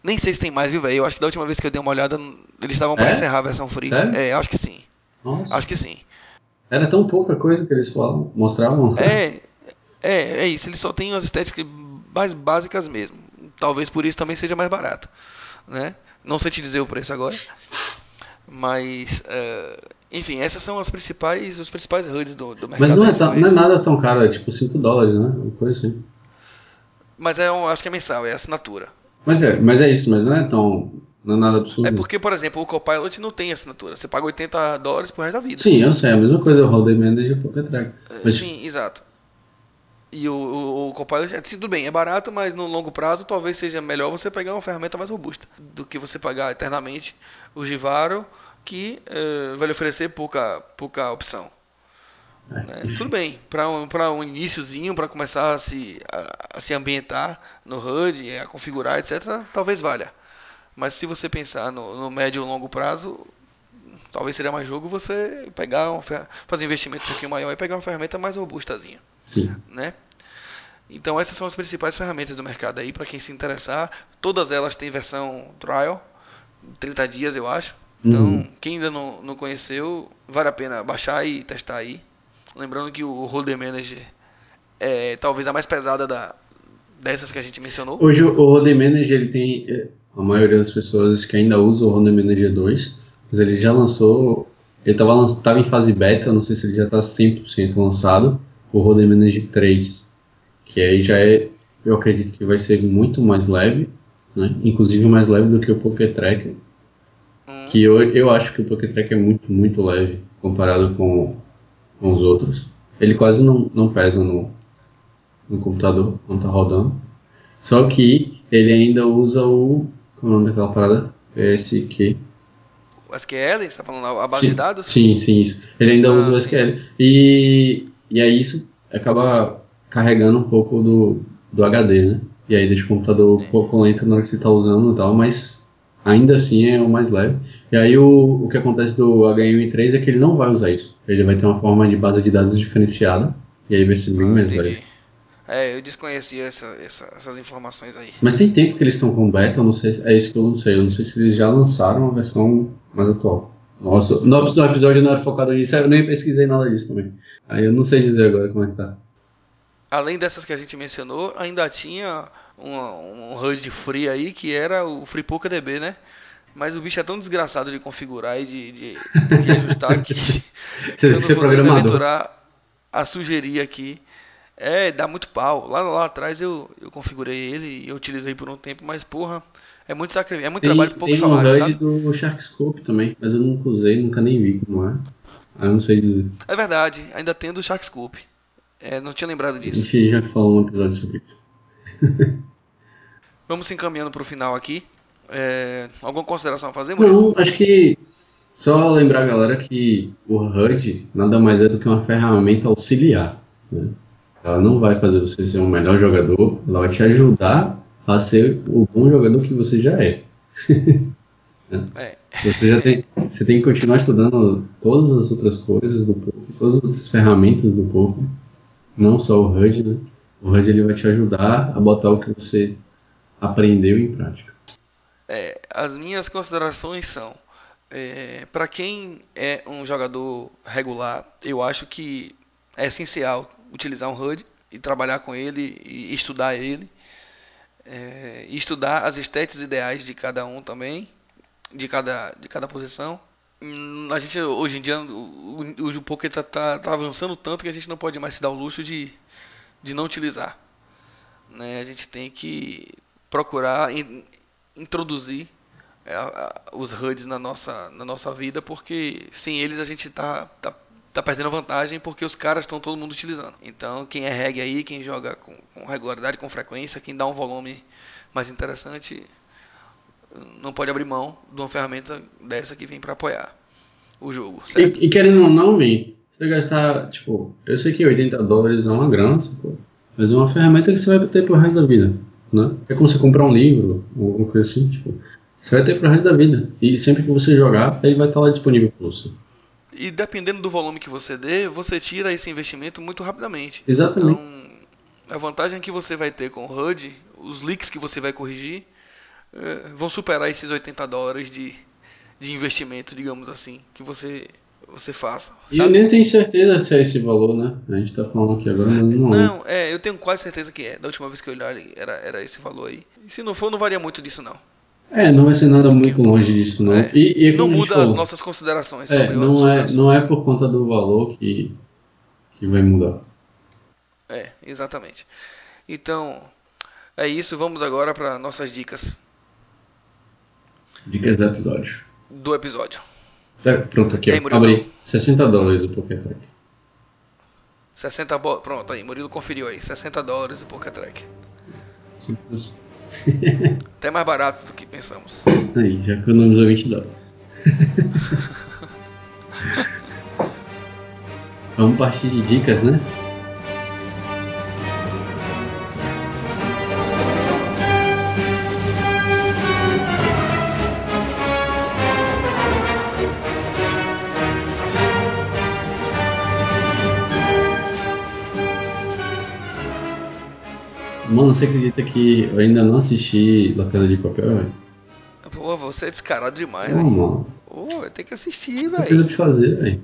Nem sei se tem mais, viu, velho? Eu acho que da última vez que eu dei uma olhada, eles estavam pra É? encerrar a versão free. Sério? É, acho que sim. Nossa. Acho que sim. Era tão pouca coisa que eles falam, mostravam. É, é, é isso. Eles só têm as estéticas mais básicas mesmo. Talvez por isso também seja mais barato, né? Não sei te dizer o preço agora, mas é, enfim, essas são as principais, os principais HUDs do, do mercado. Mas não é, tão- não é nada tão caro, é tipo 5 dólares, né? Uma coisa assim. Mas é, um, acho que é mensal, é assinatura. Mas é, mas é isso, mas não é tão. Não é nada absurdo. É porque, por exemplo, o Copilot não tem assinatura. Você paga 80 dólares pro resto da vida. Sim, eu sei, é a mesma coisa, o Holiday Manager e o Track. Mas, Sim, exato. E o, o, o Copilot, assim, tudo bem, é barato, mas no longo prazo talvez seja melhor você pegar uma ferramenta mais robusta do que você pagar eternamente o Givaro, que eh, vai lhe oferecer pouca, pouca opção. né? Tudo bem, para um, pra um iníciozinho, para começar a se, a, a se ambientar no HUD, a configurar, etc., talvez valha. Mas se você pensar no, no médio e longo prazo, talvez seria mais jogo você pegar uma, fazer um investimento um pouquinho maior e pegar uma ferramenta mais robustazinha sim. né? Então essas são as principais ferramentas do mercado aí para quem se interessar. Todas elas têm versão trial, 30 dias eu acho. Então Uhum. quem ainda não, não conheceu, vale a pena baixar e testar aí. Lembrando que o Holder Manager é talvez a mais pesada da, dessas que a gente mencionou. Hoje o Holiday Manager, ele tem. eh, A maioria das pessoas que ainda usa o Holiday Manager 2, mas ele já lançou. Ele estava tava em fase beta, não sei se ele já está 100% lançado, o Holiday Manager 3. Que aí já é. Eu acredito que vai ser muito mais leve, né? inclusive mais leve do que o Pocket Tracker. Que eu, eu acho que o Pocket Tracker é muito, muito leve comparado com, com os outros. Ele quase não, não pesa no, no computador quando tá rodando. Só que ele ainda usa o. Como é o nome daquela parada? PSQ. O SQL, você está falando a base sim, de dados? Sim, sim, isso. Ele ainda Ah, usa o sim. SQL. E, e aí isso acaba carregando um pouco do, do HD, né? E aí deixa o computador um pouco lento na hora que você está usando e tal, mas ainda assim é o mais leve. E aí o, o que acontece do HM3 é que ele não vai usar isso. Ele vai ter uma forma de base de dados diferenciada. E aí vai ser bem Ah, mais entendi. É, eu desconhecia essa, essa- essas informações aí. Mas tem tempo que eles estão com beta, eu não sei, se- é isso que eu não sei. Eu não sei se eles já lançaram a versão mais atual. Nossa, no no episódio não era focado nisso, eu nem pesquisei nada disso também. Aí eu não sei dizer agora como é que tá. Além dessas que a gente mencionou, ainda tinha uma- um HUD free aí que era o FreePokerDB, né? Mas o bicho é tão desgraçado de configurar e de, de, de ajustar que Você eu não que ser vou me aventurar a sugerir aqui. É, dá muito pau. Lá, lá atrás eu, eu configurei ele e eu utilizei por um tempo, mas porra, é muito sacrifício, é muito Tem, trabalho por pouco tem um salário, HUD sabe? do Sharkscope também, mas eu nunca usei, nunca nem vi como é. Eu não sei dizer. É verdade, ainda tem do Sharkscope. É, não tinha lembrado A disso. gente já falou um episódio sobre isso. Vamos se encaminhando pro final aqui. É, alguma consideração a fazer, Murilo? Não, acho que só lembrar a galera que o HUD nada mais é do que uma ferramenta auxiliar. né? Ela não vai fazer você ser um melhor jogador, ela vai te ajudar a ser o bom jogador que você já é. É. Você já tem, você tem que continuar estudando todas as outras coisas do poker, todas as outras ferramentas do poker, não só o HUD, né? O HUD ele vai te ajudar a botar o que você aprendeu em prática. É, as minhas considerações são: para quem é um jogador regular, eu acho que é essencial utilizar um HUD e trabalhar com ele e estudar ele. É, estudar as estéticas ideais de cada um também, de cada, de cada posição. A gente hoje em dia o, o, o poker tá, tá, tá avançando tanto que a gente não pode mais se dar o luxo de, de não utilizar. Né? A gente tem que procurar in- introduzir é, a- os HUDs na nossa, na nossa vida, porque sem eles a gente tá, tá, tá perdendo vantagem porque os caras estão todo mundo utilizando. Então, quem é reg aí, quem joga com, com regularidade, com frequência, quem dá um volume mais interessante, não pode abrir mão de uma ferramenta dessa que vem para apoiar o jogo? E, e querendo ou não, Vi, você gastar, tipo, eu sei que 80 dólares é uma grana, sacou? mas é uma ferramenta que você vai ter pro resto da vida, né? É como você comprar um livro, ou alguma coisa assim, tipo, Você vai ter pro resto da vida. E sempre que você jogar, ele vai estar lá disponível para você. E dependendo do volume que você dê, você tira esse investimento muito rapidamente. Exatamente. Então, a vantagem que você vai ter com o HUD, os leaks que você vai corrigir, vão superar esses 80 dólares de, de investimento, digamos assim, que você, você faça. E eu sabe? nem tenho certeza se é esse valor, né? A gente tá falando aqui agora, mas não, é. Não, é, eu tenho quase certeza que é. Da última vez que eu olhei, era, era esse valor aí. E se não for, não varia muito disso, não. É, não vai ser nada muito longe disso, não. É, E, e não a gente muda as falou, nossas considerações É, sobre não é, não é por conta do valor que, que vai mudar. É, exatamente. Então, é isso. Vamos agora para nossas dicas Dicas do episódio. do episódio. É, pronto, aqui, ó. Abri 60 dólares o Pokétrack. 60 bo... Pronto, aí, Murilo conferiu aí. 60 dólares o Pokétrack. Simples. Até mais barato do que pensamos. Aí, já economizou 20 dólares. Vamos partir de dicas, né? Mano, você acredita que eu ainda não assisti La Casa de Papel, velho? Pô, você é descarado demais, velho. mano. Pô, ter que assistir, Tem coisa velho. de fazer, velho.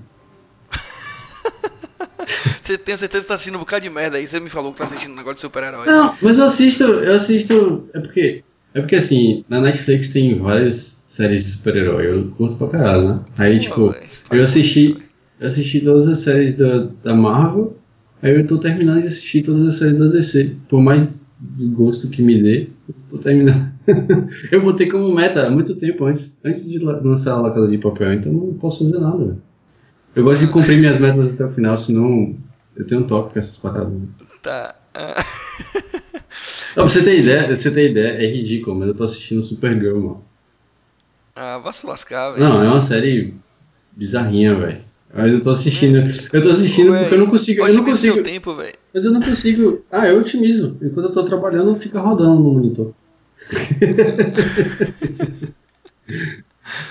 Você tem certeza que tá assistindo um bocado de merda aí. Você me falou que tá assistindo um negócio de super-herói. Não, mas eu assisto, eu assisto. É porque. É porque assim, na Netflix tem várias séries de super-herói, eu curto pra caralho, né? Aí, Pô, tipo, velho, eu assisti. Eu assisti todas as séries da, da Marvel, aí eu tô terminando de assistir todas as séries da DC. Por mais desgosto que me dê, eu tô terminando. eu botei como meta há muito tempo antes, antes de la- lançar a Casa de Papel, então não posso fazer nada, velho. Eu gosto de cumprir minhas metas até o final, senão eu tenho um toque com essas paradas. né? Tá. Ah. Não, pra você ter ideia, pra você ter ideia, é ridículo, mas eu tô assistindo Supergirl, mano. ah, vai se lascar, velho. Não, é uma série bizarrinha, velho. Mas eu tô assistindo. Eu tô assistindo porque eu não consigo. Eu não seu consigo. tempo. Mas eu não consigo. Ah, eu otimizo. Enquanto eu tô trabalhando, fica rodando no monitor.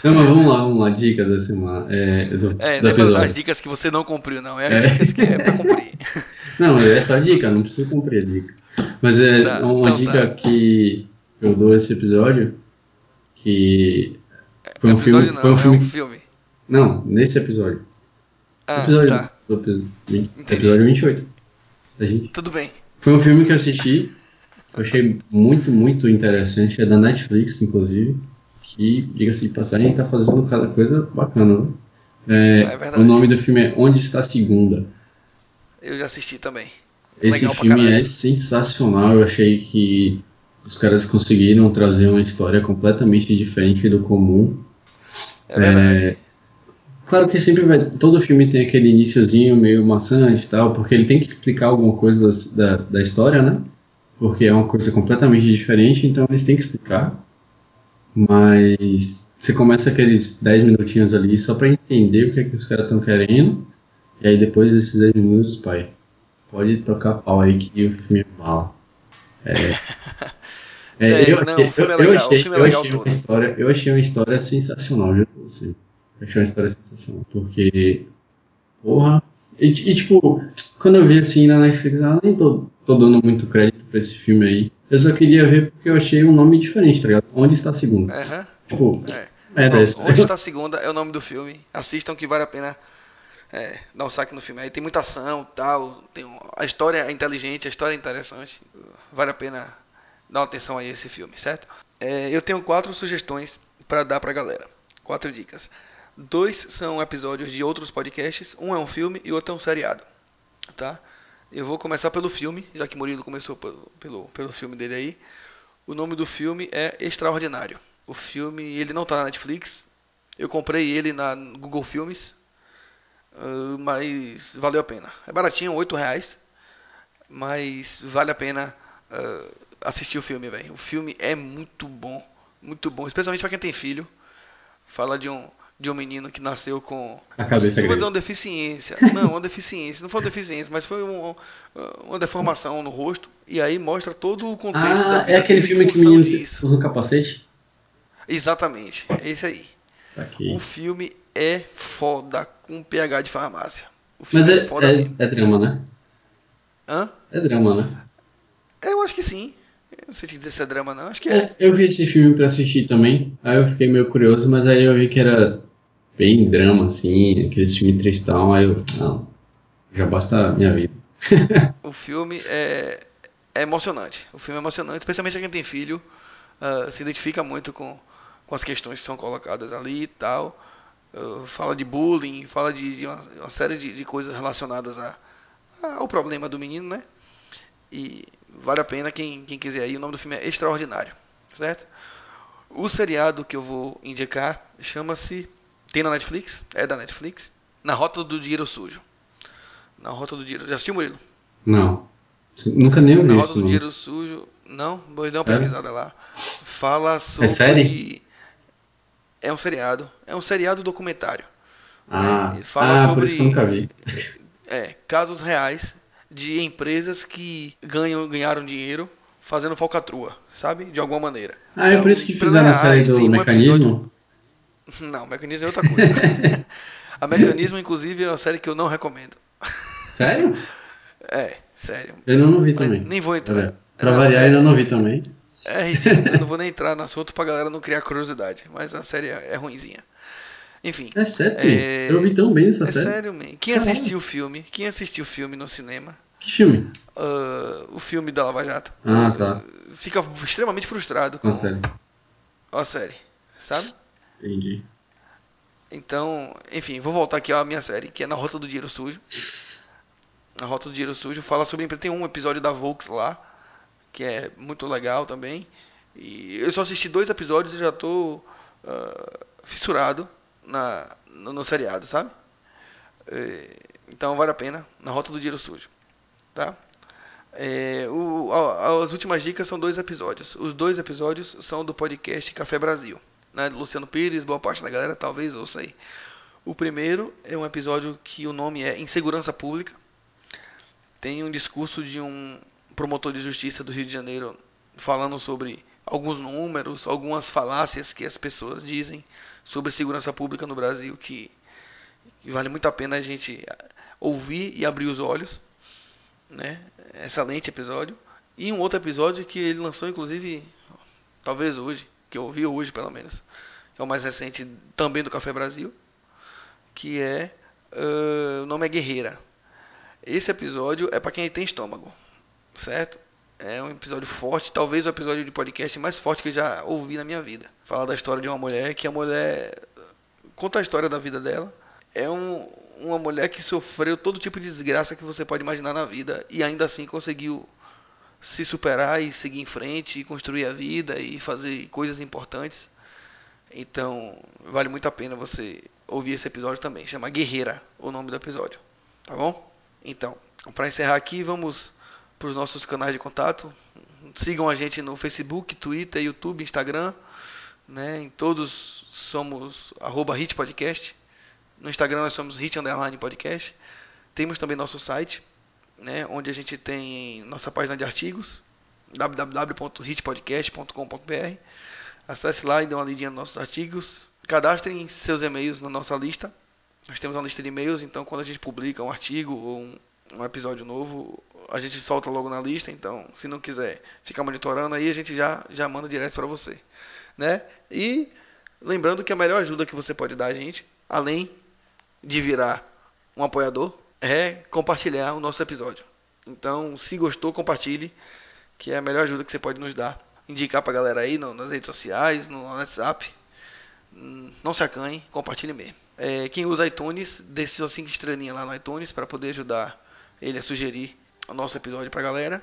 Não, mas vamos lá, vamos lá. Dica da semana. É, do, É, não é pra dar as episódio. dicas que você não cumpriu, não. É as É. dicas que é pra cumprir. Não, é só dica, não precisa cumprir a dica. Mas é Tá, uma então dica tá. que eu dou esse episódio. Que. Foi um filme. não, Foi um é filme. um filme. Não, nesse episódio. Ah, episódio, tá. do epi- vinte- Entendi. episódio 28. Da gente. Tudo bem. Foi um filme que eu assisti. Eu achei muito, muito interessante. É da Netflix, inclusive. Que, diga-se de passagem, tá fazendo cada coisa bacana, né? É, É o nome do filme é Onde Está a Segunda. Eu já assisti também. Esse Legal filme é sensacional. Eu achei que os caras conseguiram trazer uma história completamente diferente do comum. É verdade. Claro que sempre vai. Todo filme tem aquele iniciozinho meio maçante e tal, porque ele tem que explicar alguma coisa da, da história, né? Porque é uma coisa completamente diferente, então eles têm que explicar. Mas você começa aqueles 10 minutinhos ali só pra entender o que, é que os caras estão querendo. E aí depois desses 10 minutos, pai, pode tocar pau aí que o filme é bala. É. É, É, eu não, achei, o filme é eu- legal, achei- é eu legal achei uma história, eu achei uma história sensacional, viu? Assim, achei uma história sensacional, porque porra, e, e, tipo, quando eu vi assim na Netflix, eu nem tô, tô dando muito crédito pra esse filme aí. Eu só queria ver porque eu achei um nome diferente, tá ligado? Onde está a segunda? Aham. Tipo, É. é dessa. Onde está a segunda é o nome do filme. Assistam que vale a pena é, dar um saque no filme. Aí tem muita ação tal. Tem um- a história é inteligente, a história é interessante. Vale a pena dar uma atenção a esse filme, certo? É, eu tenho quatro sugestões para dar pra galera. Quatro dicas. Dois são episódios de outros podcasts. Um é um filme e o outro é um seriado. Tá? Eu vou começar pelo filme, já que Murilo começou pelo, pelo, filme dele aí. O nome do filme é Extraordinário. O filme, ele não tá na Netflix. Eu comprei ele na Google Filmes. ah, mas valeu a pena. É baratinho, 8 reais. Mas vale a pena ah, assistir o filme, velho. O filme é muito bom. Muito bom. Especialmente pra quem tem filho. Fala de um, de um menino que nasceu com. A cabeça Não vou dizer uma deficiência. Não, uma deficiência. Não foi uma deficiência, mas foi um- uma deformação no rosto. E aí mostra todo o contexto da Ah, vida é aquele filme que o menino disso. usa um capacete? Exatamente, é esse aí. Aqui. O filme é foda com PH de farmácia. O Mas é, foda é, mesmo. é drama, né? Hã? É drama, né? Eu acho que sim. Eu não sei te dizer se é drama não, acho que é. É, eu vi esse filme pra assistir também, aí eu fiquei meio curioso, mas aí eu vi que era bem drama, assim, aquele filme tristão, aí eu, não, já basta a minha vida. O filme é, é emocionante. O filme é emocionante, especialmente a quem tem filho, ah, se identifica muito com, com as questões que são colocadas ali e tal. Ah, fala de bullying, fala de, de uma, uma série de, de coisas relacionadas a, ao problema do menino, né? E vale a pena quem, quem quiser aí. O nome do filme é Extraordinário, certo? O seriado que eu vou indicar chama-se. Tem na Netflix? É da Netflix. Na Rota do Dinheiro Sujo. Na Rota do Dinheiro. Já assistiu, Murilo? Não, nunca nem ouvi Na isso, do. Dinheiro Sujo. Não, vou dar uma Sério? pesquisada lá. Fala sobre. série? É um seriado. É um seriado documentário. Ah, Ele fala ah sobre- por isso que eu nunca vi. É, casos reais de empresas que ganham, ganharam dinheiro fazendo falcatrua, sabe? De alguma maneira. Ah, é Então, por isso que fizeram a série do um Mecanismo? Não, Mecanismo é outra coisa. a Mecanismo, inclusive, é uma série que eu não recomendo. Sério? É, sério. Eu não, não vi também. nem vou entrar. Olha, Pra Não, variar, é- eu não vi também. É ridículo, eu não vou nem entrar no assunto pra galera não criar curiosidade, mas a série é, é ruinzinha. Enfim, É sério? É- Eu vi tão bem essa é série. sério, man. Quem Caralho. assistiu o filme, quem assistiu o filme no cinema, Que filme? ah, o filme da Lava Jato, Ah, tá. fica extremamente frustrado com Uma série. a série, sabe? Entendi. Então, enfim, vou voltar aqui à minha série, que é Na Rota do Dinheiro Sujo. Na Rota do Dinheiro Sujo fala sobre. Tem um episódio da Volks lá, que é muito legal também. E eu só assisti dois episódios e já tô ah, fissurado na, no, no seriado, sabe? É, então vale a pena. Na Rota do Dinheiro Sujo. Tá? É, o- a- as últimas dicas são dois episódios. Os dois episódios são do podcast Café Brasil. Né, Luciano Pires, boa parte da galera talvez ouça aí. O primeiro é um episódio que o nome é Insegurança Pública. Tem um discurso de um promotor de justiça do Rio de Janeiro falando sobre alguns números, algumas falácias que as pessoas dizem sobre segurança pública no Brasil que, que vale muito a pena a gente ouvir e abrir os olhos, né? Excelente episódio. E um outro episódio que ele lançou inclusive talvez hoje, que eu ouvi hoje pelo menos, é o mais recente também do Café Brasil, que é ah, o nome é Guerreira. Esse episódio é para quem tem estômago, certo? É um episódio forte, talvez o episódio de podcast mais forte que eu já ouvi na minha vida. Fala da história de uma mulher que a mulher conta a história da vida dela. É um, uma mulher que sofreu todo tipo de desgraça que você pode imaginar na vida e ainda assim conseguiu se superar e seguir em frente e construir a vida e fazer coisas importantes. Então, vale muito a pena você ouvir esse episódio também. Chama Guerreira, o nome do episódio. Tá bom? Então, para encerrar aqui, vamos para os nossos canais de contato. Sigam a gente no Facebook, Twitter, YouTube, Instagram. Né? Em todos somos arroba Hit Podcast. No Instagram nós somos Hit Podcast. Temos também nosso site, né? onde a gente tem nossa página de artigos, www.hitpodcast.com.br. Acesse lá e dê uma lidinha nos nossos artigos. Cadastrem seus e-mails na nossa lista. Nós temos uma lista de e-mails, então quando a gente publica um artigo ou um, um episódio novo, a gente solta logo na lista. Então, se não quiser ficar monitorando aí, a gente já, já manda direto para você. Né? E lembrando que a melhor ajuda que você pode dar a gente, além de virar um apoiador, é compartilhar o nosso episódio. Então, se gostou, compartilhe, que é a melhor ajuda que você pode nos dar. Indicar pra galera aí no- nas redes sociais, no WhatsApp. Hum, Não se acanhe, compartilhe mesmo. É, quem usa iTunes, dê suas 5 estrelinhas lá no iTunes para poder ajudar ele a sugerir o nosso episódio pra galera.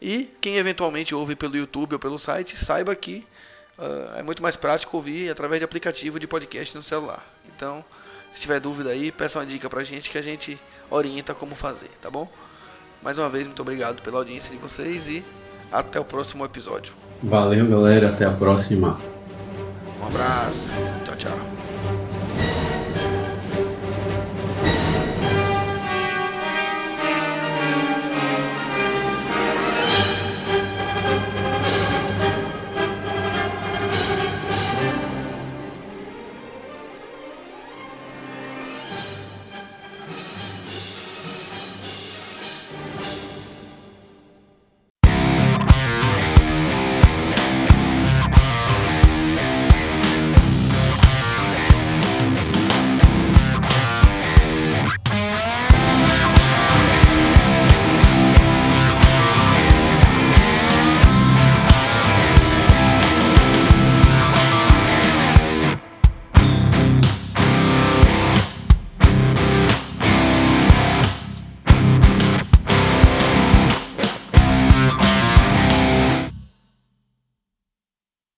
E quem eventualmente ouve pelo YouTube ou pelo site, saiba que ah, é muito mais prático ouvir através de aplicativo de podcast no celular. Então, se tiver dúvida aí, peça uma dica pra gente que a gente orienta como fazer, tá bom? Mais uma vez, muito obrigado pela audiência de vocês e até o próximo episódio. Valeu, galera. Até a próxima. Um abraço. Tchau, tchau.